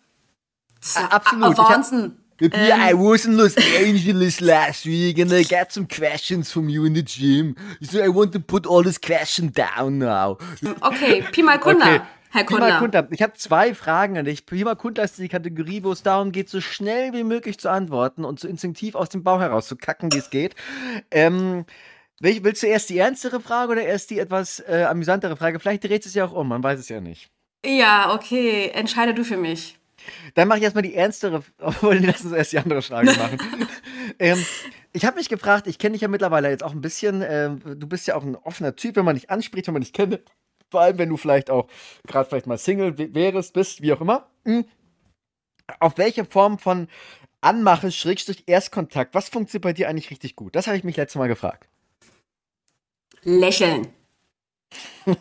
Ah, absolut. Ich Wahnsinn. Pia, I was in Los Angeles last week and I got some questions from you in the gym. So I want to put all this question down now. Okay, Pi mal Kunda, Okay. Herr mal Kunda. Kunda. Ich habe zwei Fragen an dich. Pi mal Kunda ist die Kategorie, wo es darum geht, so schnell wie möglich zu antworten und so instinktiv aus dem Bauch heraus zu kacken, wie es geht. Ähm, willst du erst die ernstere Frage oder erst die etwas äh, amüsantere Frage? Vielleicht dreht es ja auch um, man weiß es ja nicht. Ja, okay, entscheide du für mich. Dann mache ich erstmal die ernstere, obwohl lass uns erst die andere Frage machen. ähm, ich habe mich gefragt, ich kenne dich ja mittlerweile jetzt auch ein bisschen, ähm, du bist ja auch ein offener Typ, wenn man dich anspricht, wenn man dich kennt, vor allem wenn du vielleicht auch gerade vielleicht mal Single wärst, bist, wie auch immer. Hm. Auf welche Form von Anmache, Schrägstrich, Erstkontakt, was funktioniert bei dir eigentlich richtig gut? Das habe ich mich letztes Mal gefragt. Lächeln.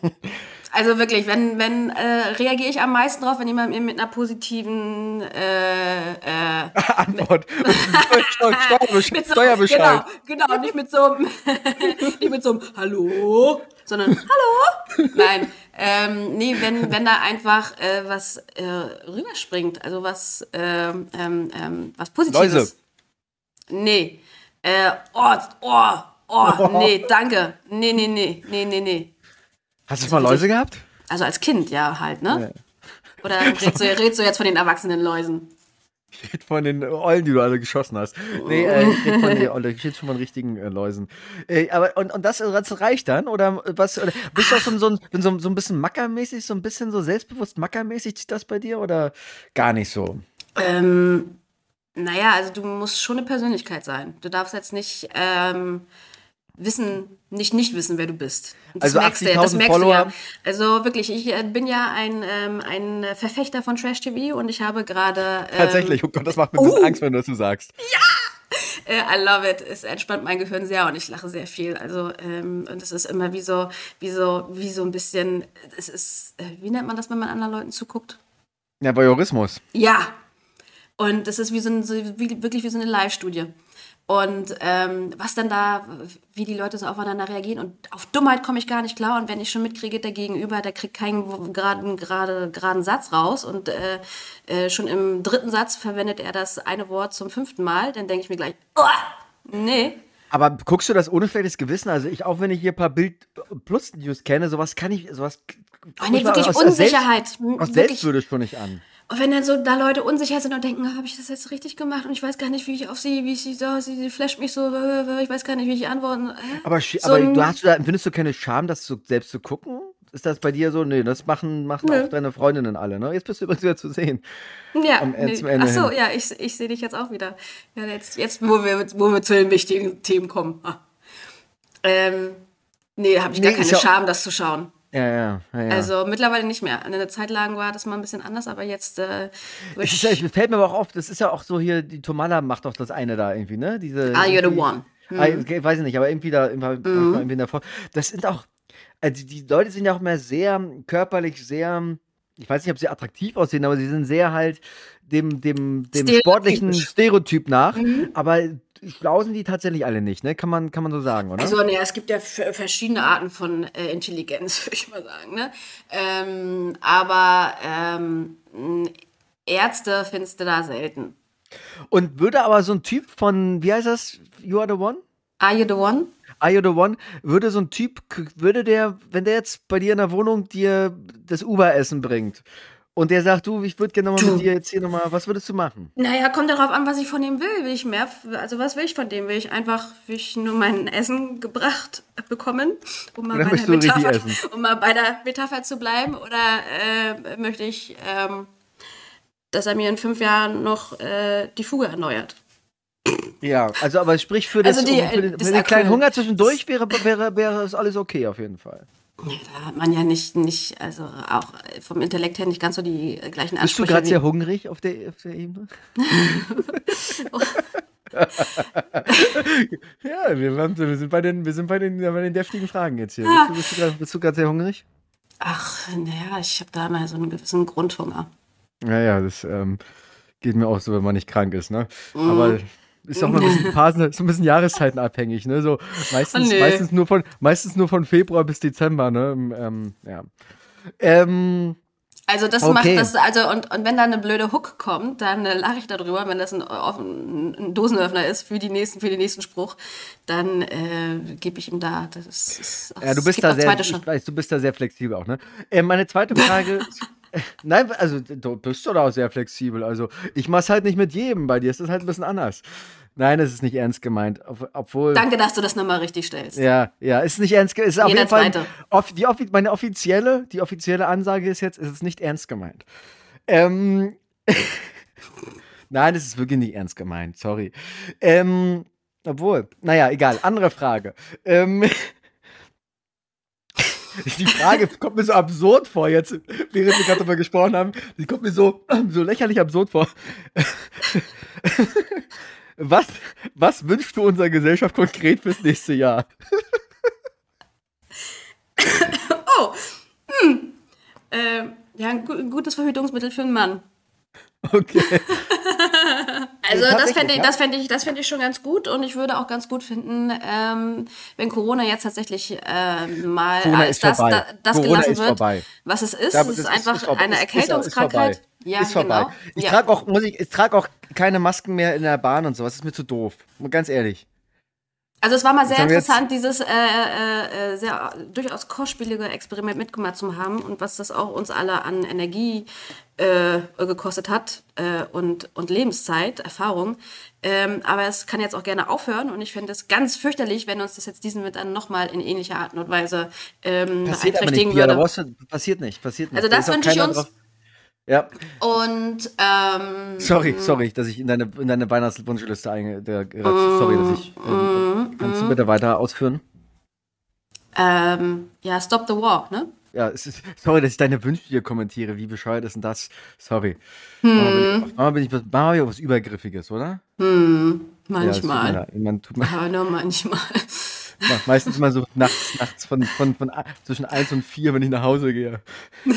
Also wirklich, wenn, wenn äh, reagiere ich am meisten drauf, wenn jemand mir mit einer positiven äh, äh, Antwort. Steu- Steuerbescheid. mit so, Steuerbescheid. Genau, genau, nicht mit so einem, nicht mit so einem Hallo, sondern Hallo. Nein, ähm, nee, wenn, wenn da einfach äh, was äh, rüberspringt, also was, ähm, ähm, ähm, was Positives. Läuse. Nee. Äh, oh, oh, oh, nee, danke. Nee, nee, nee, nee, nee, nee. Hast du mal Läuse gehabt? Also als Kind, ja, halt, ne? Oder redest du, redest du jetzt von den erwachsenen Läusen? Ich rede von den Eulen, die du alle geschossen hast. Nee, äh, ich rede von den Eulen, ich rede schon von richtigen äh, Läusen. Äh, aber und, und das, das reicht dann? Oder was? Oder bist du auch so, so, ein- so, so ein bisschen mackermäßig, so ein bisschen so selbstbewusst mackermäßig das bei dir oder gar nicht so? Ähm, naja, also du musst schon eine Persönlichkeit sein. Du darfst jetzt nicht ähm, wissen, nicht nicht wissen, wer du bist. Das Also merkst du, ja, das 80.000 merkst du ja. Follower. Also wirklich, ich äh, bin ja ein, ähm, ein Verfechter von Trash TV und ich habe gerade ähm, Tatsächlich, oh Gott, das macht mir ein bisschen oh. Angst, wenn du das so sagst. Äh, I love it. Es entspannt mein Gehirn sehr und ich lache sehr viel. Also, ähm, und es ist immer wie so, wie so, wie so ein bisschen, es ist, äh, wie nennt man das, wenn man anderen Leuten zuguckt? Ja, Voyeurismus. Ja. Und das ist wie so, ein, so wie, wirklich wie so eine Live-Studie. Und ähm, was dann da, wie die Leute so aufeinander reagieren. Und auf Dummheit komme ich gar nicht klar. Und wenn ich schon mitkriege, der Gegenüber, der kriegt keinen geraden, gerade, geraden Satz raus. Und äh, äh, schon im dritten Satz verwendet er das eine Wort zum fünften Mal, dann denke ich mir gleich, oh, nee. Aber guckst du das ohne schlechtes Gewissen? Also ich, auch wenn ich hier ein paar Bild Plus News kenne, sowas kann ich, sowas. Oh, nee, wirklich aus, Unsicherheit. Aus, Selbst, aus Selbstwürde schon nicht an. Und wenn dann so da Leute unsicher sind und denken, habe ich das jetzt richtig gemacht und ich weiß gar nicht, wie ich auf sie, wie ich sie, so, sie, sie flasht mich so, ich weiß gar nicht, wie ich antworten. Aber, so aber du hast, findest du keine Scham, das so, selbst zu gucken? Ist das bei dir so? Nee, das machen, machen auch deine Freundinnen alle, ne? Jetzt bist du übrigens wieder zu sehen. Ja, Am, nee. ach so, ja, ich, ich sehe dich jetzt auch wieder. Ja, jetzt, jetzt wo, wir, wo wir zu den wichtigen Themen kommen. Ah. Ähm, nee, da habe ich nee, gar keine Scham, das zu schauen. Ja, ja, ja, ja. Also mittlerweile nicht mehr. In der Zeit lang war das mal ein bisschen anders, aber jetzt. Äh, es ja, fällt mir aber auch auf, das ist ja auch so hier, die Tomala macht doch das eine da irgendwie, ne? Diese, Are you the one? Ah, mhm. Ah, weiß ich nicht, aber irgendwie da, irgendwie, mhm. irgendwie davor. Das sind auch, also die Leute sind ja auch mehr sehr körperlich, sehr, ich weiß nicht, ob sie attraktiv aussehen, aber sie sind sehr halt dem, dem, dem sportlichen Stereotyp nach. Mhm. Aber schlau sind die tatsächlich alle nicht, ne? Kann man, kann man so sagen, oder? Also, ne, es gibt ja verschiedene Arten von äh, Intelligenz, würde ich mal sagen, ne? Ähm, aber ähm, Ärzte findest du da selten. Und würde aber so ein Typ von, wie heißt das? You are the one? Are you the one? Are you the one? Würde so ein Typ, würde der, wenn der jetzt bei dir in der Wohnung dir das Uber-Essen bringt, und der sagt, du, ich würde gerne nochmal mit dir jetzt hier nochmal, was würdest du machen? Naja, kommt darauf an, was ich von ihm will. Will ich mehr, also was will ich von dem? Will ich einfach, will ich nur mein Essen gebracht bekommen, um mal, bei der, Metapher, um mal bei der Metapher zu bleiben? Oder äh, möchte ich, ähm, dass er mir in fünf Jahren noch äh, die Fuge erneuert? Ja, also aber sprich für, das, also die, für den, für den kleinen Hunger zwischendurch wäre, wäre, wäre es alles okay auf jeden Fall. Da hat man ja nicht, nicht, also auch vom Intellekt her nicht ganz so die gleichen Ansprüche. Bist du gerade sehr hungrig auf der, auf der Ebene? ja, wir, wir, sind bei den, wir sind bei den, bei den deftigen Fragen jetzt hier. Ja. Bist du gerade sehr hungrig? Ach, naja, ich habe da mal so einen gewissen Grundhunger. Naja, das ähm, geht mir auch so, wenn man nicht krank ist, ne? Mm. Aber ist auch mal ein bisschen Phasen, so ein bisschen jahreszeitenabhängig, ne? So meistens, oh, meistens, nur von, meistens nur von Februar bis Dezember, ne? Ähm, ja. Ähm, also das okay. macht das, also und, und wenn da eine blöde Hook kommt, dann äh, lache ich darüber, wenn das ein, ein, ein, Dosenöffner ist für die nächsten, für den nächsten Spruch, dann äh, gebe ich ihm da. Das ist, ja, du bist da sehr, ich weiß, du bist da sehr flexibel auch, ne? Äh, meine zweite Frage. Nein, also du bist doch auch sehr flexibel. Also ich mach's halt nicht mit jedem. Bei dir ist das halt ein bisschen anders. Nein, es ist nicht ernst gemeint. Obwohl. Danke, dass du das nochmal richtig stellst. Ja, ja, ist nicht ernst gemeint. Ist auf jeden Fall. Off, die, meine offizielle, die offizielle Ansage ist jetzt, es ist nicht ernst gemeint. Ähm, Nein, es ist wirklich nicht ernst gemeint. Sorry. Ähm, obwohl, naja, egal. Andere Frage. Ähm, die Frage kommt mir so absurd vor jetzt, während wir gerade darüber gesprochen haben. Die kommt mir so, so lächerlich absurd vor. Was, was wünschst du unserer Gesellschaft konkret fürs nächste Jahr? oh, hm. äh, ja, ein gutes Verhütungsmittel für einen Mann. Okay. Also das fände ich, das fände ich, das fände ich schon ganz gut und ich würde auch ganz gut finden, ähm, wenn Corona jetzt tatsächlich äh, mal Corona als das, da, das gelassen wird, vorbei. was es ist. Ja, es ist einfach ist, eine Erkältungskrankheit. Ist, ist ja, ist vorbei. Genau. Ich ja. trage auch, muss ich, ich trage auch keine Masken mehr in der Bahn und sowas. Das ist mir zu doof. Ganz ehrlich. Also es war mal sehr interessant, dieses äh, äh, äh, sehr durchaus kostspielige Experiment mitgemacht zu haben und was das auch uns alle an Energie äh, gekostet hat äh, und, und Lebenszeit, Erfahrung. Ähm, aber es kann jetzt auch gerne aufhören und ich finde es ganz fürchterlich, wenn uns das jetzt diesen mit dann nochmal in ähnlicher Art und Weise ähm, passiert beeinträchtigen würde. Ja, passiert nicht, passiert nicht. Also das wünsche ich uns. Drauf ja. Und ähm, sorry, sorry, dass ich in deine, in deine Weihnachtswunschliste einge... sorry, dass ich. Ähm, kannst du bitte weiter ausführen? Ähm, ja, Stop the War, ne? Ja, ist, sorry, dass ich deine Wünsche hier kommentiere. Wie bescheuert ist denn das? Sorry. Hm. Mama bin ich, Mama bin ich was Übergriffiges, oder? Hm, manchmal. Ja, man, tut mir, Aber nur manchmal. Meistens mal so nachts, nachts von, von, von, zwischen 1 und 4, wenn ich nach Hause gehe.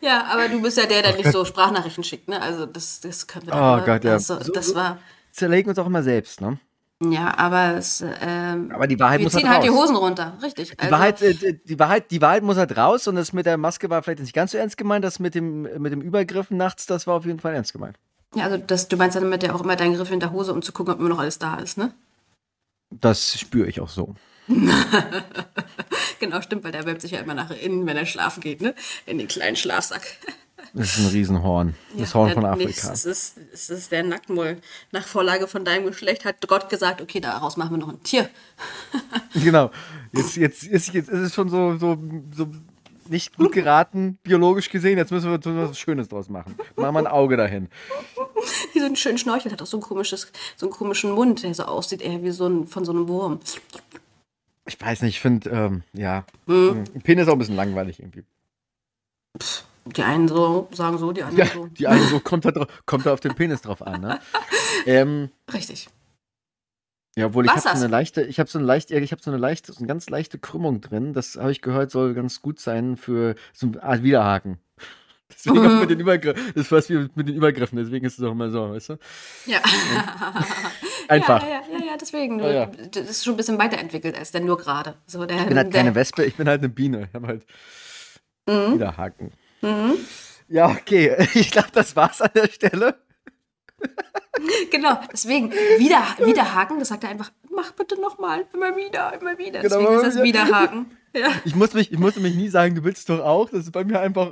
Ja, aber du bist ja der, der nicht so Sprachnachrichten schickt, ne? Also das, das können wir Oh doch, ne? Gott, ja. Also, So- das war. Zerlegen uns auch immer selbst, ne? Ja, aber es, ähm, Aber die Wahrheit wir muss ziehen halt halt die raus. Hosen runter, richtig. Die, Wahrheit, äh, die- Wahrheit, die Wahrheit muss halt raus und das mit der Maske war vielleicht nicht ganz so ernst gemeint. Das mit dem, mit dem Übergriff nachts, das war auf jeden Fall ernst gemeint. Ja, also das, du meinst dann damit ja auch immer deinen Griff in der Hose, um zu gucken, ob immer noch alles da ist, ne? Das spüre ich auch so. Genau, stimmt, weil der wölbt sich ja immer nach innen, wenn er schlafen geht, ne? In den kleinen Schlafsack. Das ist ein Riesenhorn. Das Ja, Horn von Afrika. Es ist, es ist der Nacktmull. Nach Vorlage von deinem Geschlecht hat Gott gesagt, okay, daraus machen wir noch ein Tier. Genau. Jetzt, jetzt, ist, jetzt ist es schon so, so, so nicht gut geraten, biologisch gesehen. Jetzt müssen wir was Schönes draus machen. Machen wir ein Auge dahin. Wie so einen schönen Schnorchel, hat auch so ein komisches, so einen komischen Mund, der so aussieht, eher wie so ein, von so einem Wurm. Ich weiß nicht, ich finde, ähm, ja. Hm. Penis ist auch ein bisschen langweilig irgendwie. Die einen so sagen so, die anderen Ja, so. die eine so kommt da, drauf, kommt da auf den Penis drauf an, ne? ähm, Richtig. Ja, obwohl ich habe so eine leichte, ich habe so eine leicht, ich habe so eine leichte, so eine ganz leichte Krümmung drin. Das habe ich gehört, soll ganz gut sein für so eine Art Widerhaken. Deswegen auch mit den Übergriffen. Das ist fast wie mit den Übergriffen, deswegen ist es auch immer so, weißt du? Ja. Einfach. Ja, ja, ja, ja, deswegen. Ja, ja. Das ist schon ein bisschen weiterentwickelt als der nur gerade. So der, Ich bin halt keine Wespe, ich bin halt eine Biene. Ich habe halt Mhm. Widerhaken. Ja, okay. Ich glaube, das war's an der Stelle. Genau, deswegen wieder, Widerhaken, das sagt er einfach, mach bitte nochmal, immer wieder, immer wieder. Genau, Deswegen ist das wieder. Widerhaken. Ja. Ich muss mich, ich musste mich nie sagen, du willst doch auch. Das ist bei mir einfach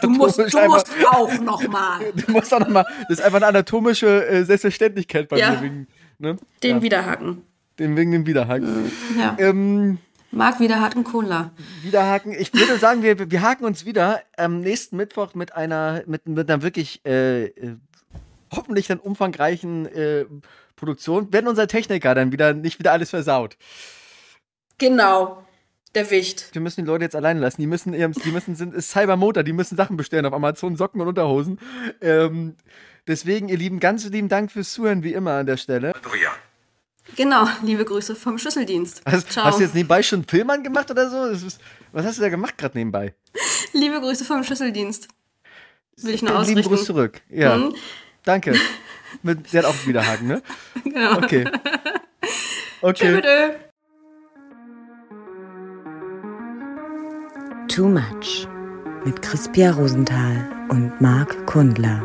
Du musst, du einfach, musst auch nochmal Du musst auch nochmal. Das ist einfach eine anatomische äh, Selbstverständlichkeit bei Ja. mir wegen, ne? den ja, Widerhaken. dem, wegen dem Widerhaken. Ja. Ähm, Mag Widerhaken Cola. Widerhaken. Ich würde sagen, wir, wir haken uns wieder am nächsten Mittwoch mit einer, mit, mit einer wirklich äh, äh, hoffentlich dann umfangreichen äh, Produktion, wenn unser Techniker dann wieder nicht wieder alles versaut. Genau, der Wicht. Wir müssen die Leute jetzt alleine lassen. Die müssen, ihrem- die müssen sind ist Cybermotor, die müssen Sachen bestellen auf Amazon, Socken und Unterhosen. Ähm, deswegen, ihr Lieben, ganz lieben Dank fürs Zuhören, wie immer an der Stelle. Genau, liebe Grüße vom Schlüsseldienst. Hast, Ciao. hast du jetzt nebenbei schon einen Film angemacht oder so? Ist, was hast du da gemacht gerade nebenbei? Liebe Grüße vom Schlüsseldienst. Will ich nur Lieben ausrichten. Gruß zurück. Ja, Mhm. Danke. Mit, der hat auch wieder Haken, ne? Genau. Okay. Tschö, Okay. bitte. Too Much mit Crispia Rosenthal und Marc Kundler.